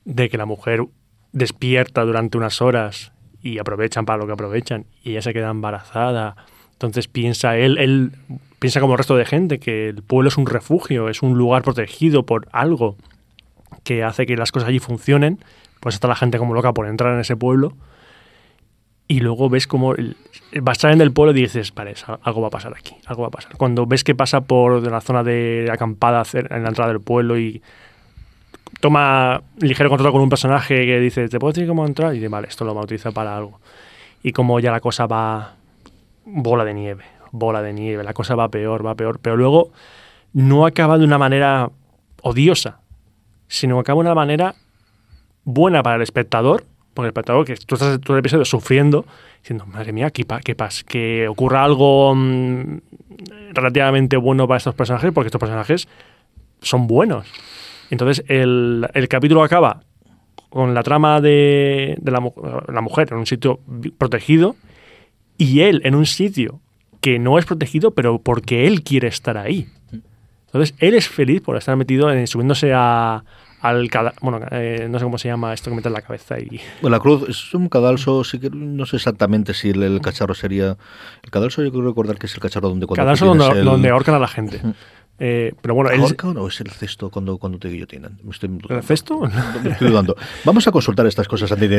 de que la mujer despierta durante unas horas y aprovechan para lo que aprovechan y ella se queda embarazada. Entonces piensa él, él piensa como el resto de gente que el pueblo es un refugio, es un lugar protegido por algo que hace que las cosas allí funcionen. Pues está la gente como loca por entrar en ese pueblo y luego ves como vas saliendo del pueblo y dices, vale, algo va a pasar aquí, algo va a pasar. Cuando ves que pasa por la zona de acampada en la entrada del pueblo y toma ligero contacto con un personaje que dice, ¿te puedo decir cómo entrar? Y dice, vale, esto lo va a utilizar para algo. Y como ya la cosa va bola de nieve, bola de nieve, la cosa va peor, va peor, pero luego no acaba de una manera odiosa, sino acaba de una manera buena para el espectador, porque el espectador que tú estás todo el episodio sufriendo, diciendo, madre mía, ¿qué, pa- qué pasa? Que ocurra algo mm, relativamente bueno para estos personajes, porque estos personajes son buenos. Entonces el, el capítulo acaba con la trama de, de la, la mujer en un sitio protegido y él en un sitio que no es protegido, pero porque él quiere estar ahí. Entonces él es feliz por estar metido en subiéndose a, al cada- bueno, eh, no sé cómo se llama esto que mete en la cabeza y Bueno, la cruz es un cadalso, sí que no sé exactamente si el, el cacharro sería. El cadalso, yo creo recordar que es el cacharro donde cuando. cada tú donde, el- donde ahorcan a la gente. Eh, pero bueno, él, ¿Ahorcan o es el cesto cuando, cuando te guillotinan? Me estoy dudando. ¿El cesto? Me estoy dudando. Vamos a consultar estas cosas antes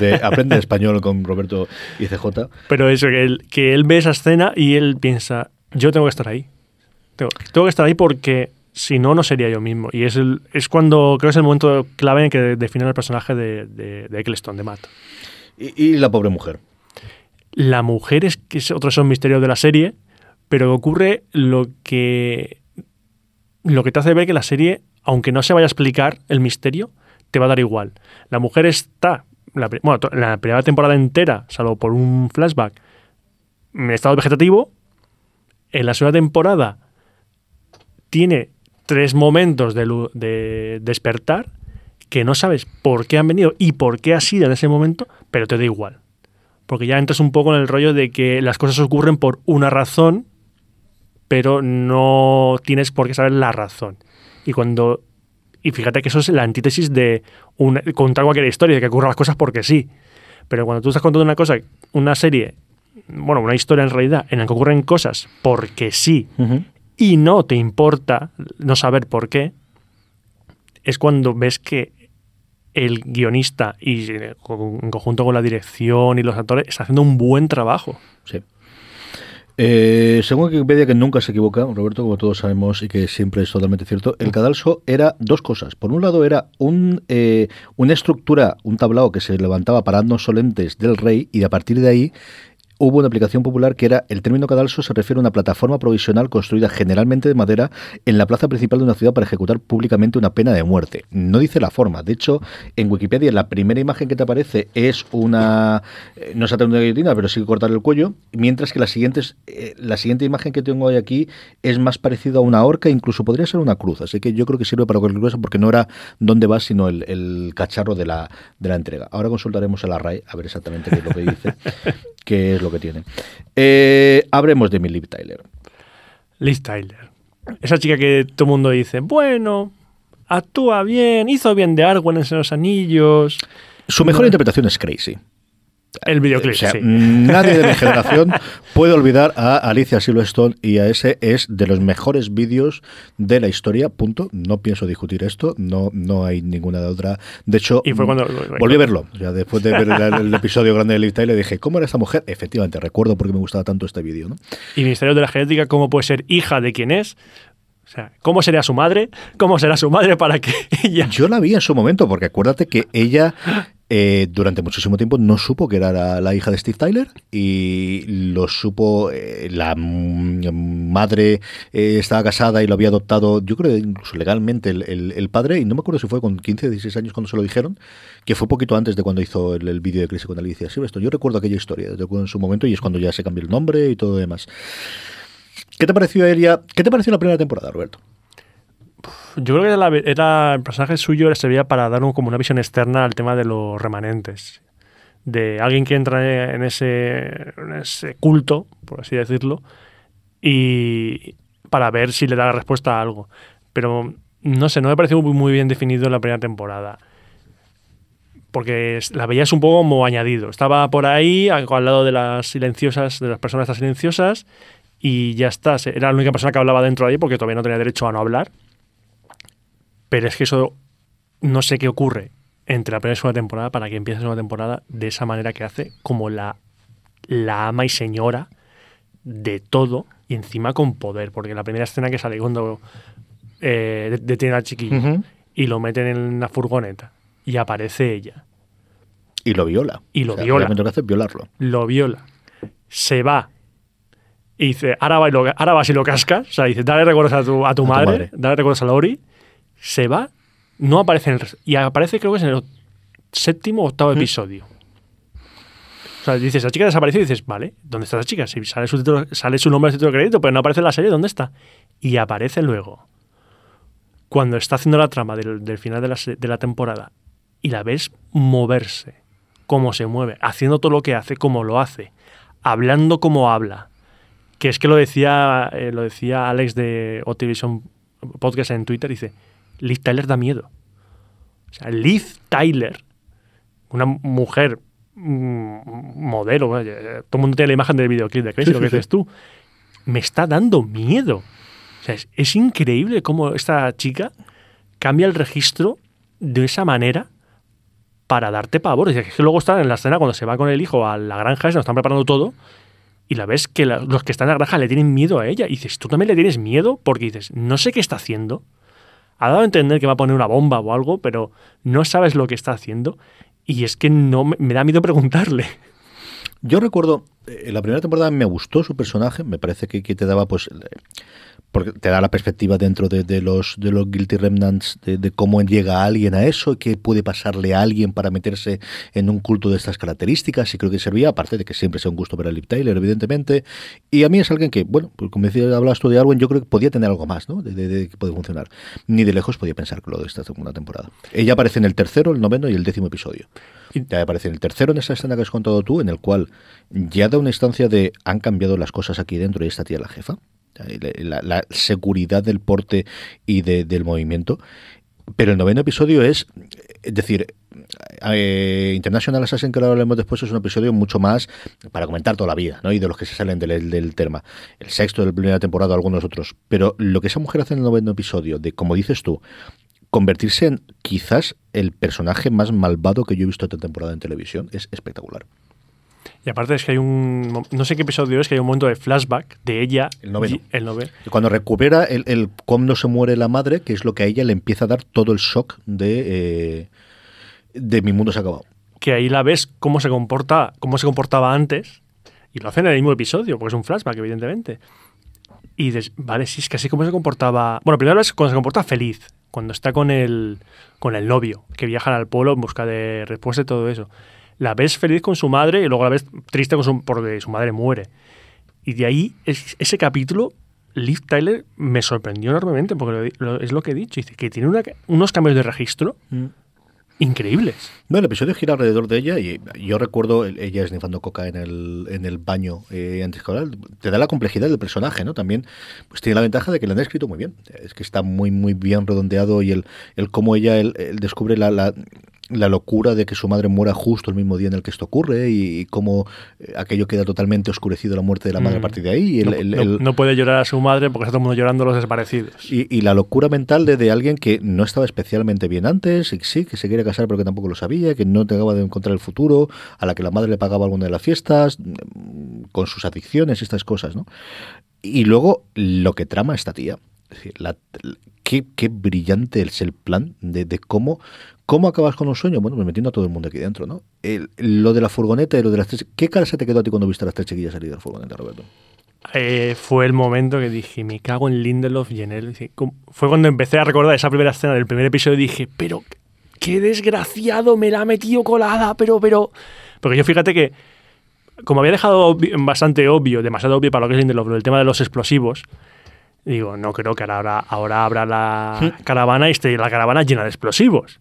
de Aprende Español con Roberto y CJ. Pero eso, que él, que él ve esa escena y él piensa, yo tengo que estar ahí. Tengo, tengo que estar ahí porque si no, no sería yo mismo. Y es, el, es cuando creo que es el momento clave en que define el personaje de, de, de Eccleston, de Matt. Y, y la pobre mujer. La mujer es que es otro de esos misterios de la serie, pero ocurre lo que lo que te hace ver que la serie, aunque no se vaya a explicar el misterio, te va a dar igual. La mujer está, la, bueno, la primera temporada entera, salvo por un flashback, en estado vegetativo. En la segunda temporada tiene tres momentos de, de despertar que no sabes por qué han venido y por qué ha sido en ese momento, pero te da igual. Porque ya entras un poco en el rollo de que las cosas ocurren por una razón, pero no tienes por qué saber la razón. Y cuando. Y fíjate que eso es la antítesis de una, contar cualquier historia, de que ocurran las cosas porque sí. Pero cuando tú estás contando una cosa, una serie, bueno, una historia en realidad, en la que ocurren cosas porque sí, y no te importa no saber por qué, es cuando ves que el guionista y eh, en conjunto con la dirección y los actores está haciendo un buen trabajo. Sí. Eh, según Wikipedia, que nunca se equivoca, Roberto, como todos sabemos y que siempre es totalmente cierto, el cadalso era dos cosas. Por un lado, era un, eh, una estructura, un tablao que se levantaba para darnos solentes del rey, y a partir de ahí hubo una aplicación popular que era el término cadalso se refiere a una plataforma provisional construida generalmente de madera en la plaza principal de una ciudad para ejecutar públicamente una pena de muerte. No dice la forma. De hecho, en Wikipedia la primera imagen que te aparece es una eh, no es de una guillotina, pero sí cortar el cuello, mientras que la siguiente eh, la siguiente imagen que tengo hoy aquí es más parecido a una horca, incluso podría ser una cruz. Así que yo creo que sirve para cualquier cosa porque no era dónde va, sino el, el cacharro de la, de la entrega. Ahora consultaremos a la RAE a ver exactamente qué es lo que dice, qué es lo que tiene. Eh, habremos de Millie Tyler. Liz Tyler. Esa chica que todo el mundo dice, bueno, actúa bien, hizo bien de Arwen en los anillos. Su mejor interpretación es Crazy. El videoclip, O sea, sí. nadie de mi generación puede olvidar a Alicia Silverstone y a ese es de los mejores vídeos de la historia, punto. No pienso discutir esto, no, no hay ninguna de otra. De hecho, Y fue cuando- volví a verlo. O sea, después de ver el, el episodio grande de Liv Tyler, dije, ¿cómo era esta mujer? Efectivamente, recuerdo porque me gustaba tanto este vídeo. ¿no? Y Ministerio de la Genética, ¿cómo puede ser hija de quién es? O sea, ¿cómo sería su madre? ¿Cómo será su madre para que ella... Yo la vi en su momento, porque acuérdate que ella eh, durante muchísimo tiempo no supo que era la, hija de Steve Tyler y lo supo eh, la madre eh, estaba casada y lo había adoptado, yo creo incluso legalmente el, padre, y no me acuerdo si fue con 15 o 16 años cuando se lo dijeron, que fue poquito antes de cuando hizo el, el vídeo de Crisis con Alicia Silverstone. Yo recuerdo aquella historia desde en su momento y es cuando ya se cambió el nombre y todo demás. ¿Qué te pareció ella? ¿Qué te pareció la primera temporada, Roberto? Yo creo que la- era, el personaje suyo servía para dar como una visión externa al tema de los remanentes. De alguien que entra en ese, en ese culto, por así decirlo, y para ver si le da respuesta a algo. Pero no sé, no me pareció muy, bien definido en la primera temporada. Porque la veías un poco como añadido. Estaba por ahí, al lado de las silenciosas, de las personas estas silenciosas, y ya está. Era la única persona que hablaba dentro de ahí porque todavía no tenía derecho a no hablar. Pero es que eso no sé qué ocurre entre la primera y segunda temporada para que empiece la segunda temporada de esa manera que hace, como la, la ama y señora de todo y encima con poder. Porque la primera escena que sale cuando eh, de- detienen al chiquillo y lo meten en la furgoneta y aparece ella, Y lo viola. Y lo O sea, viola. Lo que hace es violarlo. lo viola, se va y dice, ahora, va y lo- ahora vas y lo cascas, o sea, dice, dale recuerdos a tu, a tu tu madre, madre. dale recuerdos a Lori, se va, no aparece en el resto- y aparece creo que es en el séptimo o octavo episodio. O sea, dices, la chica desapareció y dices, vale, ¿dónde está la chica? Si sale su, título- sale su nombre en el título de crédito, pero no aparece en la serie, ¿dónde está? Y aparece luego, cuando está haciendo la trama del, del final de la, se- de la temporada, y la ves moverse, cómo se mueve, haciendo todo lo que hace, cómo lo hace, hablando como habla. Que es que lo decía, eh, lo decía Alex de Otivison Podcast en Twitter, dice, Liz Tyler da miedo. O sea, Liz Tyler, una mujer mm, modelo, eh, todo el mundo tiene la imagen del videoclip de Crazy, Sí, lo que sí, sí. dices tú, me está dando miedo. O sea, es, es increíble cómo esta chica cambia el registro de esa manera para darte pavor. Es que luego están en la escena cuando se va con el hijo a la granja, se nos están preparando todo, y la ves que la- los que están en la granja le tienen miedo a ella. Y dices, tú también le tienes miedo porque dices, no sé qué está haciendo. Ha dado a entender que va a poner una bomba o algo, pero no sabes lo que está haciendo. Y es que no me, da miedo preguntarle. Yo recuerdo, eh, en la primera temporada me gustó su personaje, me parece que, que te daba, pues, eh, porque te da la perspectiva dentro de, de los, de los Guilty Remnants, de, de cómo llega alguien a eso, qué puede pasarle a alguien para meterse en un culto de estas características, y creo que servía, aparte de que siempre sea un gusto ver a Liv Tyler, evidentemente, y a mí es alguien que, bueno, pues como decía, hablabas tú de Arwen, yo creo que podía tener algo más, ¿no? De, que puede funcionar. Ni de lejos podía pensar que lo de esta segunda temporada. Ella aparece en el tercero, el noveno y el décimo episodio. Ya aparece en el tercero en esa escena que has contado tú, en el cual ya da una instancia de han cambiado las cosas aquí dentro y esta tía la jefa. La, seguridad del porte y de- del movimiento. Pero el noveno episodio es, es decir, eh, International Assassin, que ahora hablaremos después, es un episodio mucho más para comentar toda la vida, ¿no? Y de los que se salen del, del tema. El sexto de la primera temporada, algunos otros. Pero lo que esa mujer hace en el noveno episodio, de como dices tú, convertirse en quizás el personaje más malvado que yo he visto esta temporada en televisión, es espectacular. Y aparte es que hay un... No sé qué episodio es, que hay un momento de flashback de ella. El noveno. y- El noveno. Y Cuando recupera el, el cuando se muere la madre, que es lo que a ella le empieza a dar todo el shock de, eh, de mi mundo se ha acabado. que ahí la ves cómo se comporta, cómo se comportaba antes Y lo hacen en el mismo episodio, porque es un flashback, evidentemente. Y dices, vale, sí, es que así como se comportaba. Bueno, primero es cuando se comporta feliz, cuando está con el, con el novio, que viajan al pueblo en busca de respuesta y todo eso. La ves feliz con su madre y luego la ves triste con su, porque su madre muere. Y de ahí, es- ese capítulo, Liv Tyler me sorprendió enormemente, porque lo di- lo- es lo que he dicho. Dice que tiene una- unos cambios de registro increíbles. No, el episodio gira alrededor de ella y yo recuerdo el- ella esnifando coca en el, en el baño eh, antes que hablar. Te da la complejidad del personaje, ¿no? También pues tiene la ventaja de que lo han escrito muy bien. Es que está muy, muy bien redondeado y el, el cómo ella él descubre la, la, la locura de que su madre muera justo el mismo día en el que esto ocurre y, y cómo eh, aquello queda totalmente oscurecido la muerte de la madre a Mm. partir de ahí. El- no, el- no- el- no puede llorar a su madre porque está todo el mundo llorando los desaparecidos. y, y la locura mental de, de alguien que no estaba especialmente bien antes, y sí, que se quiere casar pero que tampoco lo sabía, que no acaba de encontrar el futuro, a la que la madre le pagaba alguna de las fiestas, mm, con sus adicciones estas cosas, ¿no? Y luego lo que trama esta tía. Es decir, la- la- qué, qué brillante es el plan de, de cómo, cómo acabas con un sueño. Bueno, pues metiendo a todo el mundo aquí dentro, ¿no? El- lo de la furgoneta y lo de las tres... ¿Qué cara se te quedó a ti cuando viste a las tres chiquillas salir de la furgoneta, Roberto? Eh, fue el momento que dije, me cago en Lindelof y en él. Fue cuando empecé a recordar esa primera escena del primer episodio y dije, pero qué desgraciado, me la ha metido colada, pero, pero... Porque yo fíjate que, como había dejado obvi- bastante obvio, demasiado obvio para lo que es Lindelof, lo del tema de los explosivos, digo, no creo que ahora, ahora abra la caravana y esté la caravana llena de explosivos.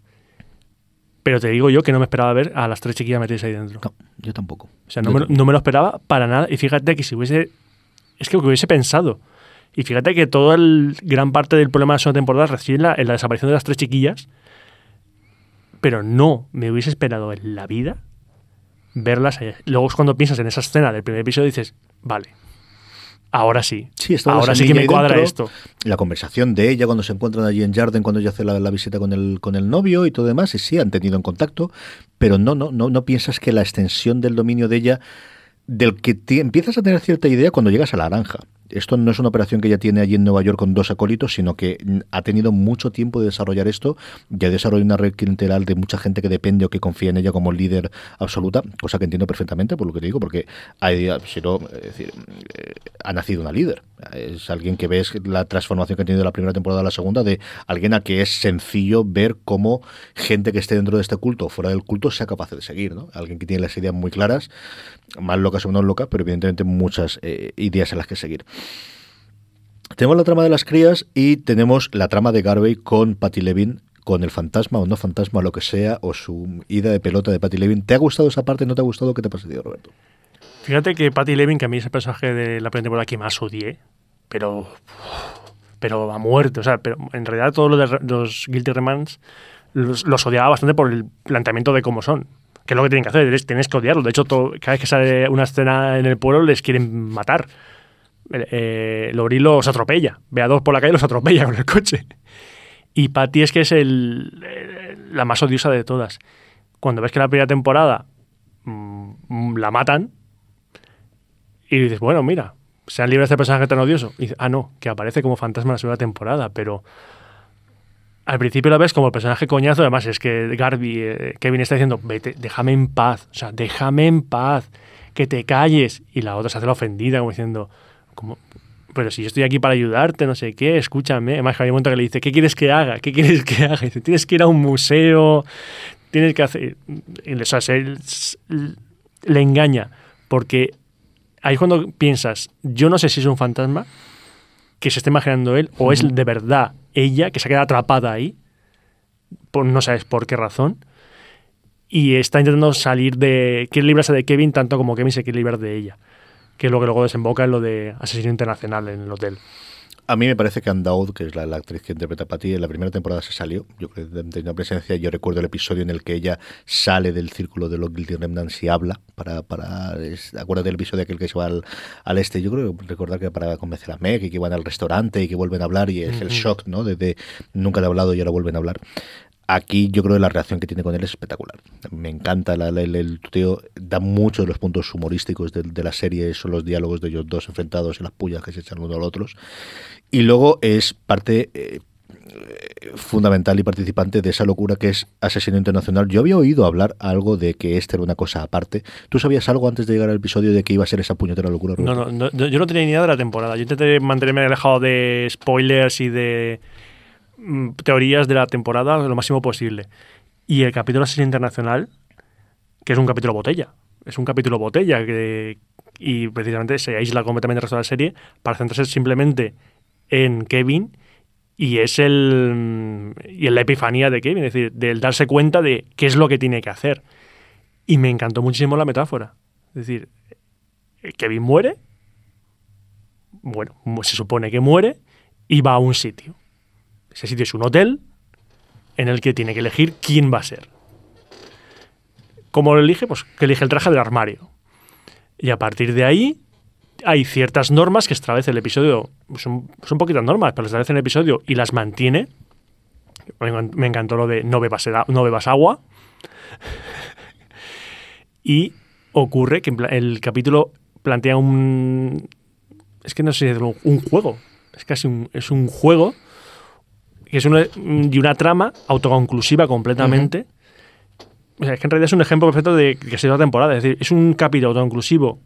Pero te digo yo que no me esperaba ver a las tres chiquillas metidas ahí dentro. No, yo tampoco. O sea, no me, no me lo esperaba para nada. Y fíjate que si hubiese. Es que hubiese pensado. Y fíjate que toda el, gran parte del problema de la segunda temporada reside en la, en la desaparición de las tres chiquillas. Pero no me hubiese esperado en la vida verlas. ahí. Luego es cuando piensas en esa escena del primer episodio y dices, vale, ahora sí. Sí, ahora sí que me cuadra dentro, esto. La conversación de ella cuando se encuentran allí en Jarden, cuando ella hace la, la visita con el, con el novio y todo demás, y sí, han tenido en contacto, pero no, no, no, no piensas que la extensión del dominio de ella, del que te- empiezas a tener cierta idea cuando llegas a la granja. Esto no es una operación que ella tiene allí en Nueva York con dos acólitos, sino que ha tenido mucho tiempo de desarrollar esto. Ya desarrolla una red clientelar de mucha gente que depende o que confía en ella como líder absoluta, cosa que entiendo perfectamente por lo que te digo, porque hay, si no, es decir, eh, ha nacido una líder. Es alguien que ves la transformación que ha tenido la primera temporada a la segunda, de alguien a que es sencillo ver cómo gente que esté dentro de este culto o fuera del culto sea capaz de seguir. ¿no? Alguien que tiene las ideas muy claras, más locas o menos locas, pero evidentemente muchas eh, ideas en las que seguir. Tenemos la trama de las crías y tenemos la trama de Garvey con Patty Levin, con el fantasma o no fantasma, lo que sea, o su ida de pelota de Patty Levin. ¿Te ha gustado esa parte? ¿No te ha gustado? ¿Qué te ha parecido, Roberto? Fíjate que Patty Levin, que a mí es el personaje de la primera temporada que más odié, pero. pero a muerte. O sea, pero en realidad todos los, de- los Guilty Remans los, odiaba bastante por el planteamiento de cómo son. Que es lo que tienen que hacer, es- tienes que odiarlos. De hecho, cada vez que sale una escena en el pueblo les quieren matar. Eh, eh, los atropella. Ve a dos por la calle los atropella con el coche. Y Patty es que es el, la más odiosa de todas. Cuando ves que la primera temporada mm, la matan, y dices, bueno, mira, sean libres de este personaje tan odioso. Ah, no, que aparece como fantasma en la segunda temporada, pero al principio lo ves como el personaje coñazo, además es que Garby, eh, Kevin está diciendo, vete, déjame en paz, o sea, déjame en paz, que te calles. Y la otra se hace la ofendida, como diciendo, como, pero si yo estoy aquí para ayudarte, no sé qué, escúchame. Además, que hay un momento que le dice, ¿qué quieres que haga? ¿Qué quieres que haga? Y dice, tienes que ir a un museo, tienes que hacer... o sea, se- le engaña, porque ahí es cuando piensas, yo no sé si es un fantasma que se está imaginando él o es de verdad ella que se queda atrapada ahí, por, no sabes por qué razón, y está intentando salir de... Quiere librarse de Kevin tanto como Kevin se quiere librar de ella, que es lo que luego desemboca en lo de asesino internacional en el hotel. A mí me parece que Anne Dowd, que es la, la actriz que interpreta a Patty, en la primera temporada se salió. Yo creo que tenía una presencia. Yo recuerdo el episodio en el que ella sale del círculo de los Guilty Remnants y habla. para, para es- Acuérdate del episodio aquel que se va al, al este. Yo creo recordar que para convencer a Meg y que van al restaurante y que vuelven a hablar y es el shock, ¿no? De, de nunca he hablado y ahora vuelven a hablar. Aquí yo creo que la reacción que tiene con él es espectacular. Me encanta la- el, el tuteo, da muchos de los puntos humorísticos de, de la serie, son los diálogos de ellos dos enfrentados y las pullas que se echan uno al otro. Y luego es parte, eh, fundamental y participante de esa locura que es Asesino Internacional. Yo había oído hablar algo de que este era una cosa aparte. ¿Tú sabías algo antes de llegar al episodio de que iba a ser esa puñetera locura? No, no, no, yo no tenía ni idea de la temporada. Yo intenté mantenerme alejado de spoilers y de teorías de la temporada lo máximo posible. Y el capítulo Asesino Internacional, que es un capítulo botella, es un capítulo botella que, y precisamente se aísla completamente del resto de la serie para centrarse simplemente en Kevin y es el y en la epifanía de Kevin, es decir, del darse cuenta de qué es lo que tiene que hacer. Y me encantó muchísimo la metáfora. Es decir, Kevin muere, bueno, se supone que muere y va a un sitio. Ese sitio es un hotel en el que tiene que elegir quién va a ser. ¿Cómo lo elige? Pues que elige el traje del armario. Y a partir de ahí hay ciertas normas que establece el episodio, son, poquitas normas, pero establece el episodio y las mantiene. Me encan- me encantó lo de no bebas, no bebas agua. y ocurre que el capítulo plantea un... Es que no sé un juego. Es casi un, es un juego que es una, y una trama autoconclusiva completamente. O sea, es que en realidad es un ejemplo perfecto de que se da temporada. Es decir, es un capítulo autoconclusivo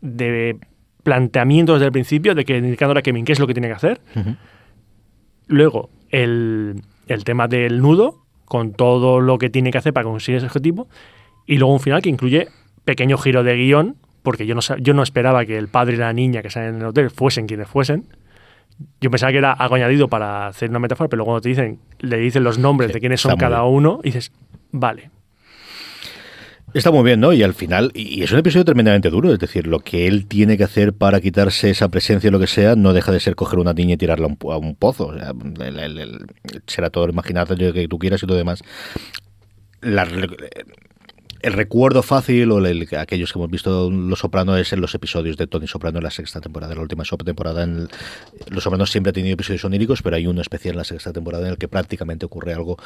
de planteamiento desde el principio, de que indicándole a Kevin qué es lo que tiene que hacer. Luego, el, el tema del nudo, con todo lo que tiene que hacer para conseguir ese objetivo. Y luego un final que incluye pequeño giro de guion, porque yo no, yo no esperaba que el padre y la niña que salen en el hotel fuesen quienes fuesen. Yo pensaba que era algo añadido para hacer una metáfora, pero luego cuando te dicen, le dicen los nombres Sí, de quiénes son cada bien. uno, y dices, vale. Está muy bien, ¿no? Y al final, y es un episodio tremendamente duro, es decir, lo que él tiene que hacer para quitarse esa presencia o lo que sea, no deja de ser coger una niña y tirarla a un, a un pozo. O sea, el- el- el- será todo el imaginario que tú quieras y todo demás. La el recuerdo fácil o el, el- aquellos que hemos visto Los Soprano es en los episodios de Tony Soprano en la sexta temporada, en la última temporada. En el- los Soprano siempre ha tenido episodios oníricos, pero hay uno especial en la sexta temporada en el que prácticamente ocurre algo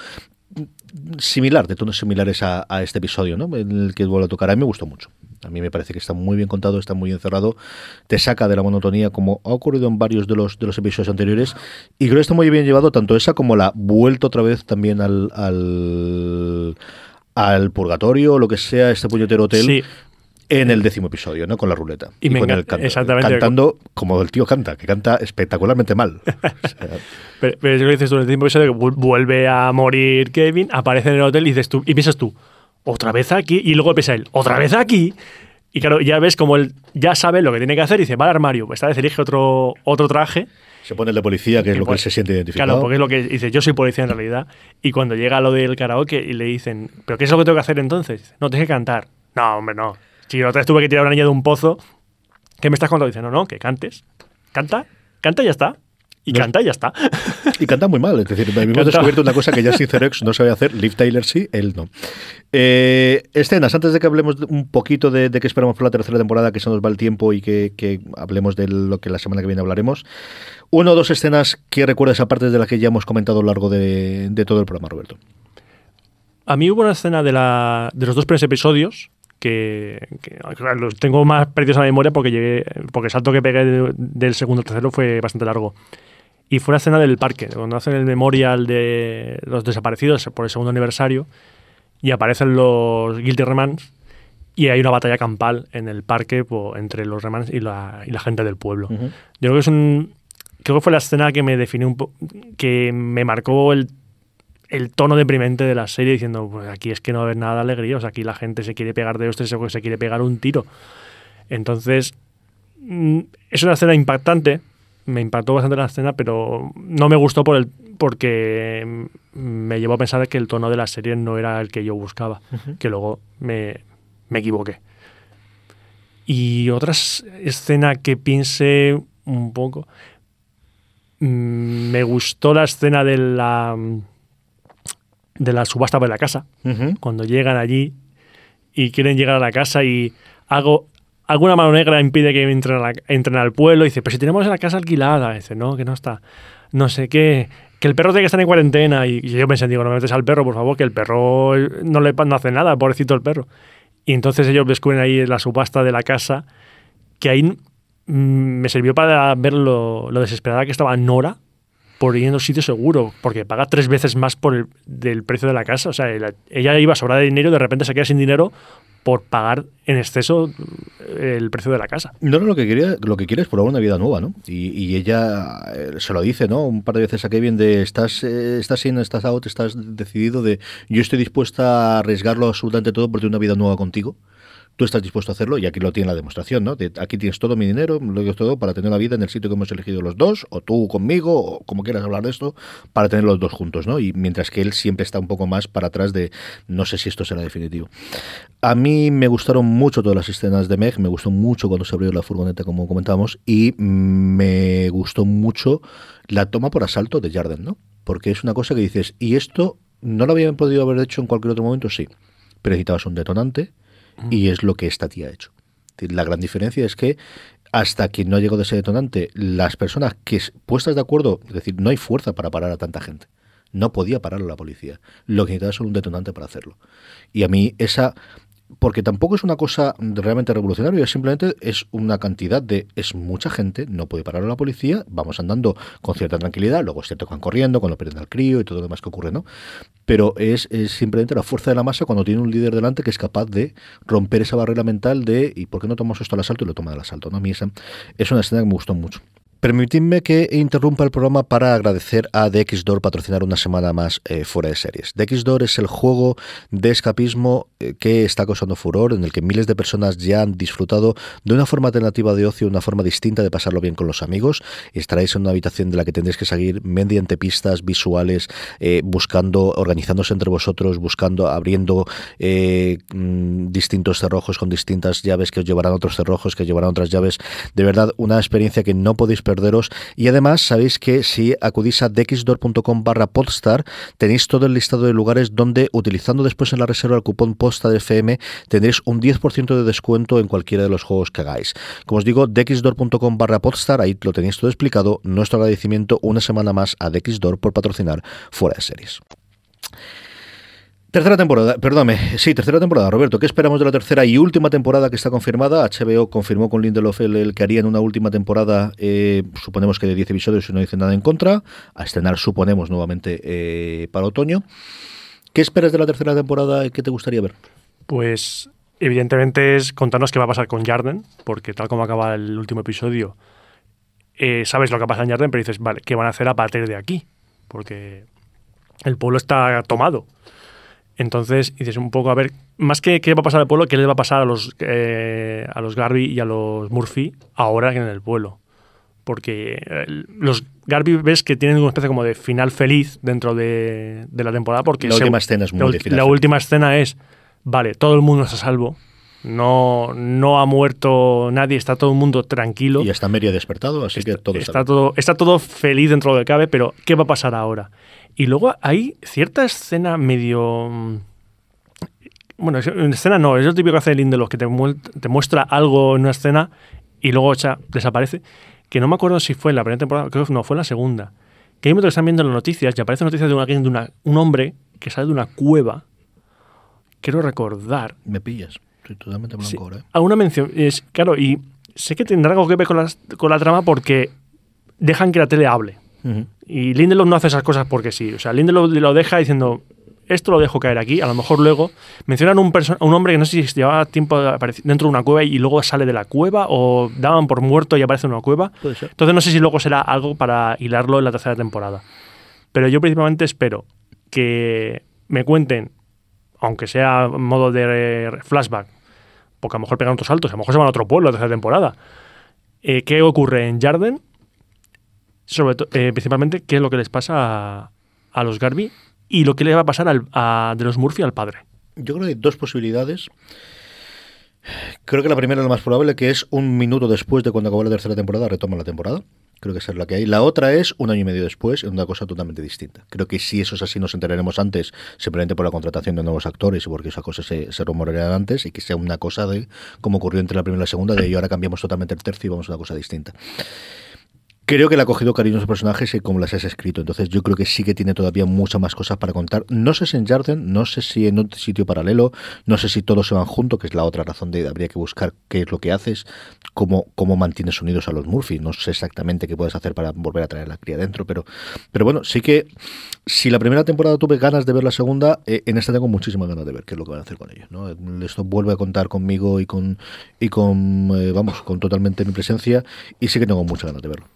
similar, de tonos similares a, a este episodio, ¿no? En el que vuelvo a tocar. A mí me gustó mucho. A mí me parece que está muy bien contado, está muy encerrado, te saca de la monotonía como ha ocurrido en varios de los de los episodios anteriores y creo que está muy bien llevado tanto esa como la vuelta otra vez también al, al purgatorio o lo que sea este puñetero hotel. Sí. En el décimo episodio, ¿no? Con la ruleta. Y me con el canto. exactamente. Cantando como el tío canta, que canta espectacularmente mal. O sea, Pero, pero es lo que dices tú, en el último episodio que vu- vuelve a morir Kevin, aparece en el hotel y dices tú, y piensas tú, otra vez aquí, y luego piensa él, otra vez aquí. Y claro, ya ves como él ya sabe lo que tiene que hacer y dice, va al armario, esta vez elige otro, otro traje. Se pone el de policía, que es lo que él pues, se siente identificado. Claro, porque es lo que dice, yo soy policía en realidad. Y cuando llega lo del karaoke y le dicen, ¿pero qué es lo que tengo que hacer entonces? Dice, No, tienes que cantar. No, hombre, no. Si otra vez tuve que tirar una niña de un pozo, ¿qué me estás contando? Dice, no, no, que cantes. Canta, canta y ya está. Y No canta y ya está. Y canta muy mal, es decir, hemos Canta. descubierto una cosa que ya Cicerex no sabe hacer, Liv Tyler sí, él no. Eh, escenas, antes de que hablemos un poquito de, de qué esperamos por la tercera temporada, que se nos va el tiempo y que, que hablemos de lo que la semana que viene hablaremos, una o dos escenas que recuerdas aparte de las que ya hemos comentado a lo largo de, de todo el programa, Roberto. A mí hubo una escena de, la, de los dos primeros episodios que, que, claro, los tengo más perdidos a la memoria porque llegué, porque el salto que pegué de- del segundo al tercero fue bastante largo. Y fue una escena del parque, cuando hacen el memorial de los desaparecidos por el segundo aniversario y aparecen los Guilty Remans y hay una batalla campal en el parque po, entre los Remans y la, y la gente del pueblo. Yo creo que es un. Creo que fue la escena que me definió un po- que me marcó el, el tono deprimente de la serie diciendo, pues aquí es que no va a haber nada de alegría, o sea, aquí la gente se quiere pegar de hostias, se quiere pegar un tiro. Entonces, mm, es una escena impactante, me impactó bastante la escena, pero no me gustó por el porque me llevó a pensar que el tono de la serie no era el que yo buscaba, que luego me, me equivoqué. Y otra escena que piense un poco. mm, Me gustó la escena de la. de la subasta de la casa. Cuando llegan allí y quieren llegar a la casa y hago. Alguna mano negra impide que entren, a entren al pueblo y dice, pero si tenemos la casa alquilada. dice, no, que no está. No sé qué. Que el perro tiene que estar en cuarentena. Y, yo pensé, digo, no me metes al perro, por favor, que el perro no le no hace nada, pobrecito el perro. Y entonces ellos descubren ahí la subasta de la casa, que ahí mm, me sirvió para ver lo, lo desesperada que estaba Nora por ir en un sitio seguro, porque paga tres veces más por el del precio de la casa. O sea, ella- iba sobrada de dinero de repente se queda sin dinero por pagar en exceso el precio de la casa. No, no, lo que quería, lo que quiere es probar una vida nueva, ¿no? Y, y ella eh, se lo dice, ¿no? Un par de veces a Kevin de estás, eh, estás in, estás out, estás decidido de yo estoy dispuesta a arriesgarlo absolutamente todo por tener una vida nueva contigo. Tú estás dispuesto a hacerlo y aquí lo tiene la demostración, ¿no? Aquí tienes todo mi dinero, lo digo todo para tener la vida en el sitio que hemos elegido los dos, o tú conmigo, o como quieras hablar de esto, para tener los dos juntos, ¿no? Y mientras que él siempre está un poco más para atrás de no sé si esto será definitivo. A mí me gustaron mucho todas las escenas de Meg, me gustó mucho cuando se abrió la furgoneta, como comentábamos, y me gustó mucho la toma por asalto de Jarden, ¿no? Porque es una cosa que dices, y esto no lo habían podido haber hecho en cualquier otro momento, sí, pero necesitabas un detonante, y es lo que esta tía ha hecho. La gran diferencia es que hasta que no llegó de ese detonante, las personas que puestas de acuerdo, es decir, no hay fuerza para parar a tanta gente. No podía pararlo la policía. Lo que necesitaba es un detonante para hacerlo. Y a mí esa porque tampoco es una cosa realmente revolucionaria, simplemente es una cantidad de, es mucha gente, no puede parar la policía, vamos andando con cierta tranquilidad, luego es cierto que van corriendo, cuando pierden al crío y todo lo demás que ocurre, ¿no? Pero es, simplemente la fuerza de la masa cuando tiene un líder delante que es capaz de romper esa barrera mental de, ¿y por qué no tomamos esto al asalto? Y lo toma al asalto, ¿no? A mí esa es una escena que me gustó mucho. Permitidme que interrumpa el programa para agradecer a DXDOR patrocinar una semana más eh, fuera de series. DXDOR es el juego de escapismo eh, que está causando furor, en el que miles de personas ya han disfrutado de una forma alternativa de ocio, una forma distinta de pasarlo bien con los amigos. Estaréis en una habitación de la que tendréis que seguir mediante pistas visuales, eh, buscando, organizándose entre vosotros, buscando, abriendo mm, distintos cerrojos con distintas llaves que os llevarán a otros cerrojos, que llevarán otras llaves. De verdad, una experiencia que no podéis Y además, sabéis que si acudís a dxdor.com barra podstar, tenéis todo el listado de lugares donde, utilizando después en la reserva el cupón posta FM, tendréis un 10% de descuento en cualquiera de los juegos que hagáis. Como os digo, dxdor.com barra podstar, ahí lo tenéis todo explicado. Nuestro agradecimiento una semana más a Dxdor por patrocinar Fuera de Series. Tercera temporada, perdóname, sí, tercera temporada, Roberto. ¿Qué esperamos de la tercera y última temporada que está confirmada? HBO confirmó con Lindelof el, el que harían una última temporada, eh, suponemos que de 10 episodios, si no dicen nada en contra, a estrenar, suponemos, nuevamente eh, para otoño. ¿Qué esperas de la tercera temporada y qué te gustaría ver? Pues evidentemente es contarnos qué va a pasar con Jarden, porque tal como acaba el último episodio, eh, sabes lo que pasa en Jarden, pero dices, vale, ¿qué van a hacer a partir de aquí? Porque el pueblo está tomado. Entonces dices un poco, a ver, más que qué va a pasar al pueblo, qué les va a pasar a los, eh, a los Garby y a los Murphy ahora en el pueblo. Porque eh, los Garby ves que tienen una especie como de final feliz dentro de, de la temporada. Porque La se- última escena es muy la, de ul- final la última escena es, vale, todo el mundo está a salvo. No, no ha muerto nadie, está todo el mundo tranquilo. Y está ha despertado, así que todo está, Está todo, está todo feliz dentro de lo que cabe, pero ¿qué va a pasar ahora? Y luego hay cierta escena medio... mm, Bueno, es- en escena no, es lo típico que hace Lindelof, que te, muel- te muestra algo en una escena y luego desaparece. Que no me acuerdo si fue en la primera temporada, creo que no, fue en la segunda. Que hay un momento que están viendo las noticias y aparece noticias de, una, de una- un hombre que sale de una cueva. Quiero recordar Me pillas, estoy totalmente blanco Sí, ahora. ¿eh? Alguna mención. Es, claro, y sé que tendrá algo que ver con, las- con la trama porque dejan que la tele hable. Y Lindelof no hace esas cosas porque sí. O sea, Lindelof lo deja diciendo, esto lo dejo caer aquí. A lo mejor luego mencionan un, un hombre que no sé si llevaba tiempo dentro de una cueva y luego sale de la cueva o daban por muerto y aparece en una cueva. Entonces no sé si luego será algo para hilarlo en la tercera temporada. Pero yo principalmente espero que me cuenten, aunque sea modo de flashback, porque a lo mejor pegan otros saltos, a lo mejor se van a otro pueblo la tercera temporada. Eh, ¿Qué ocurre en Jarden? Sobre todo, principalmente, qué es lo que les pasa a, los Garby y lo que le va a pasar al- a- de los Murphy al padre. Yo creo que hay dos posibilidades. Creo que la primera es la más probable, que es un minuto después de cuando acabó la tercera temporada, retoma la temporada. Creo que esa es la que hay. La otra es un año y medio después, es una cosa totalmente distinta. Creo que si eso es así, nos enteraremos antes, simplemente por la contratación de nuevos actores y porque esas cosas se, se antes y que sea una cosa de como ocurrió entre la primera y la segunda, de y ahora cambiamos totalmente el tercio y vamos a una cosa distinta. Creo que le ha cogido cariño a los personajes y como las has escrito. Entonces yo creo que sí que tiene todavía muchas más cosas para contar. No sé si en Jarden, no sé si en otro sitio paralelo, no sé si todos se van juntos, que es la otra razón de habría que buscar qué es lo que haces, cómo, cómo mantienes unidos a los Murphy. No sé exactamente qué puedes hacer para volver a traer la cría dentro, pero, pero bueno, sí que si la primera temporada tuve ganas de ver la segunda, eh, en esta tengo muchísimas ganas de ver qué es lo que van a hacer con ellos. ¿no? Esto vuelve a contar conmigo y con, y con eh, vamos, con totalmente mi presencia y sí que tengo muchas ganas de verlo.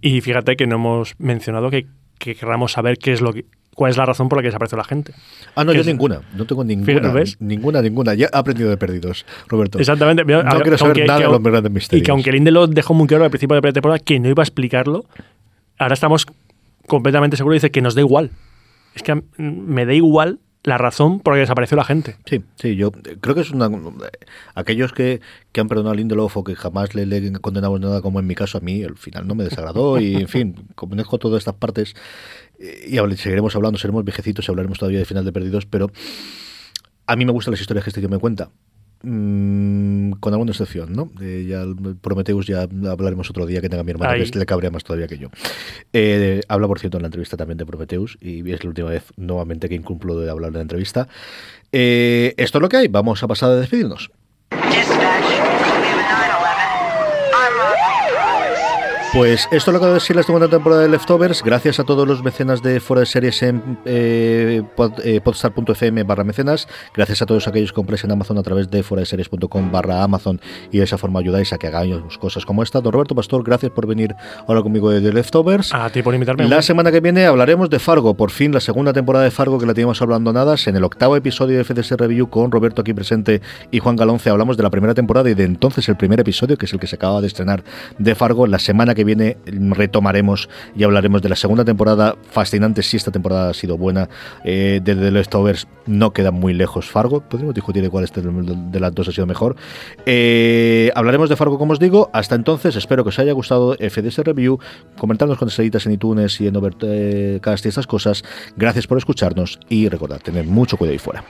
Y fíjate que no hemos mencionado que, que querramos saber qué es lo que, cuál es la razón por la que desapareció la gente. Ah, no, yo es- ninguna. No tengo Fíjate, ninguna. ¿ves? Ninguna, ninguna. Ya he aprendido de perdidos, Roberto. Exactamente. Mira, No a- quiero saber aunque- nada que- de los grandes misterios. Y que aunque Lindelof dejó muy claro al principio de la temporada que no iba a explicarlo, ahora estamos completamente seguros y dice que nos da igual. Es que me da igual la razón por la que desapareció la gente. Sí, sí, yo creo que es una. Aquellos que, que han perdonado a Lindelof o que jamás le, le condenamos nada, como en mi caso, a mí al final no me desagradó y, en fin, conozco todas estas partes y seguiremos hablando, seremos viejecitos y hablaremos todavía de final de Perdidos, pero a mí me gustan las historias que este tío me cuenta. Mm, con alguna excepción, ¿no? Eh, ya el Prometheus ya hablaremos otro día que tenga mi hermano, Ahí. que le cabrea más todavía que yo. Eh, habla, por cierto, en la entrevista también de Prometheus y es la última vez nuevamente que incumplo de hablar en la entrevista. Eh, esto es lo que hay, vamos a pasar a despedirnos. Pues esto es lo que decir la segunda temporada de Leftovers. Gracias a todos los mecenas de Fuera de Series en eh, pod- eh, podstar.fm barra mecenas. Gracias a todos aquellos que compréis en Amazon a través de fuera de series.com barra Amazon y de esa forma ayudáis a que hagamos cosas como esta. Don Roberto Pastor, gracias por venir ahora conmigo de The Leftovers. A ti por invitarme. La semana que viene hablaremos de Fargo, por fin la segunda temporada de Fargo que la teníamos hablando nada, en el octavo episodio de FDS Review con Roberto aquí presente y Juan Galonce hablamos de la primera temporada y de entonces el primer episodio, que es el que se acaba de estrenar de Fargo. La semana que viene retomaremos y hablaremos de la segunda temporada, fascinante si esta temporada ha sido buena, eh, de The Leftovers no queda muy lejos Fargo, podríamos discutir de cuál este de las dos ha sido mejor. Eh, hablaremos de Fargo como os digo, hasta entonces espero que os haya gustado FDS Review, comentarnos con estrellitas en iTunes y en Overcast y estas cosas. Gracias por escucharnos y recordad, tener mucho cuidado ahí fuera.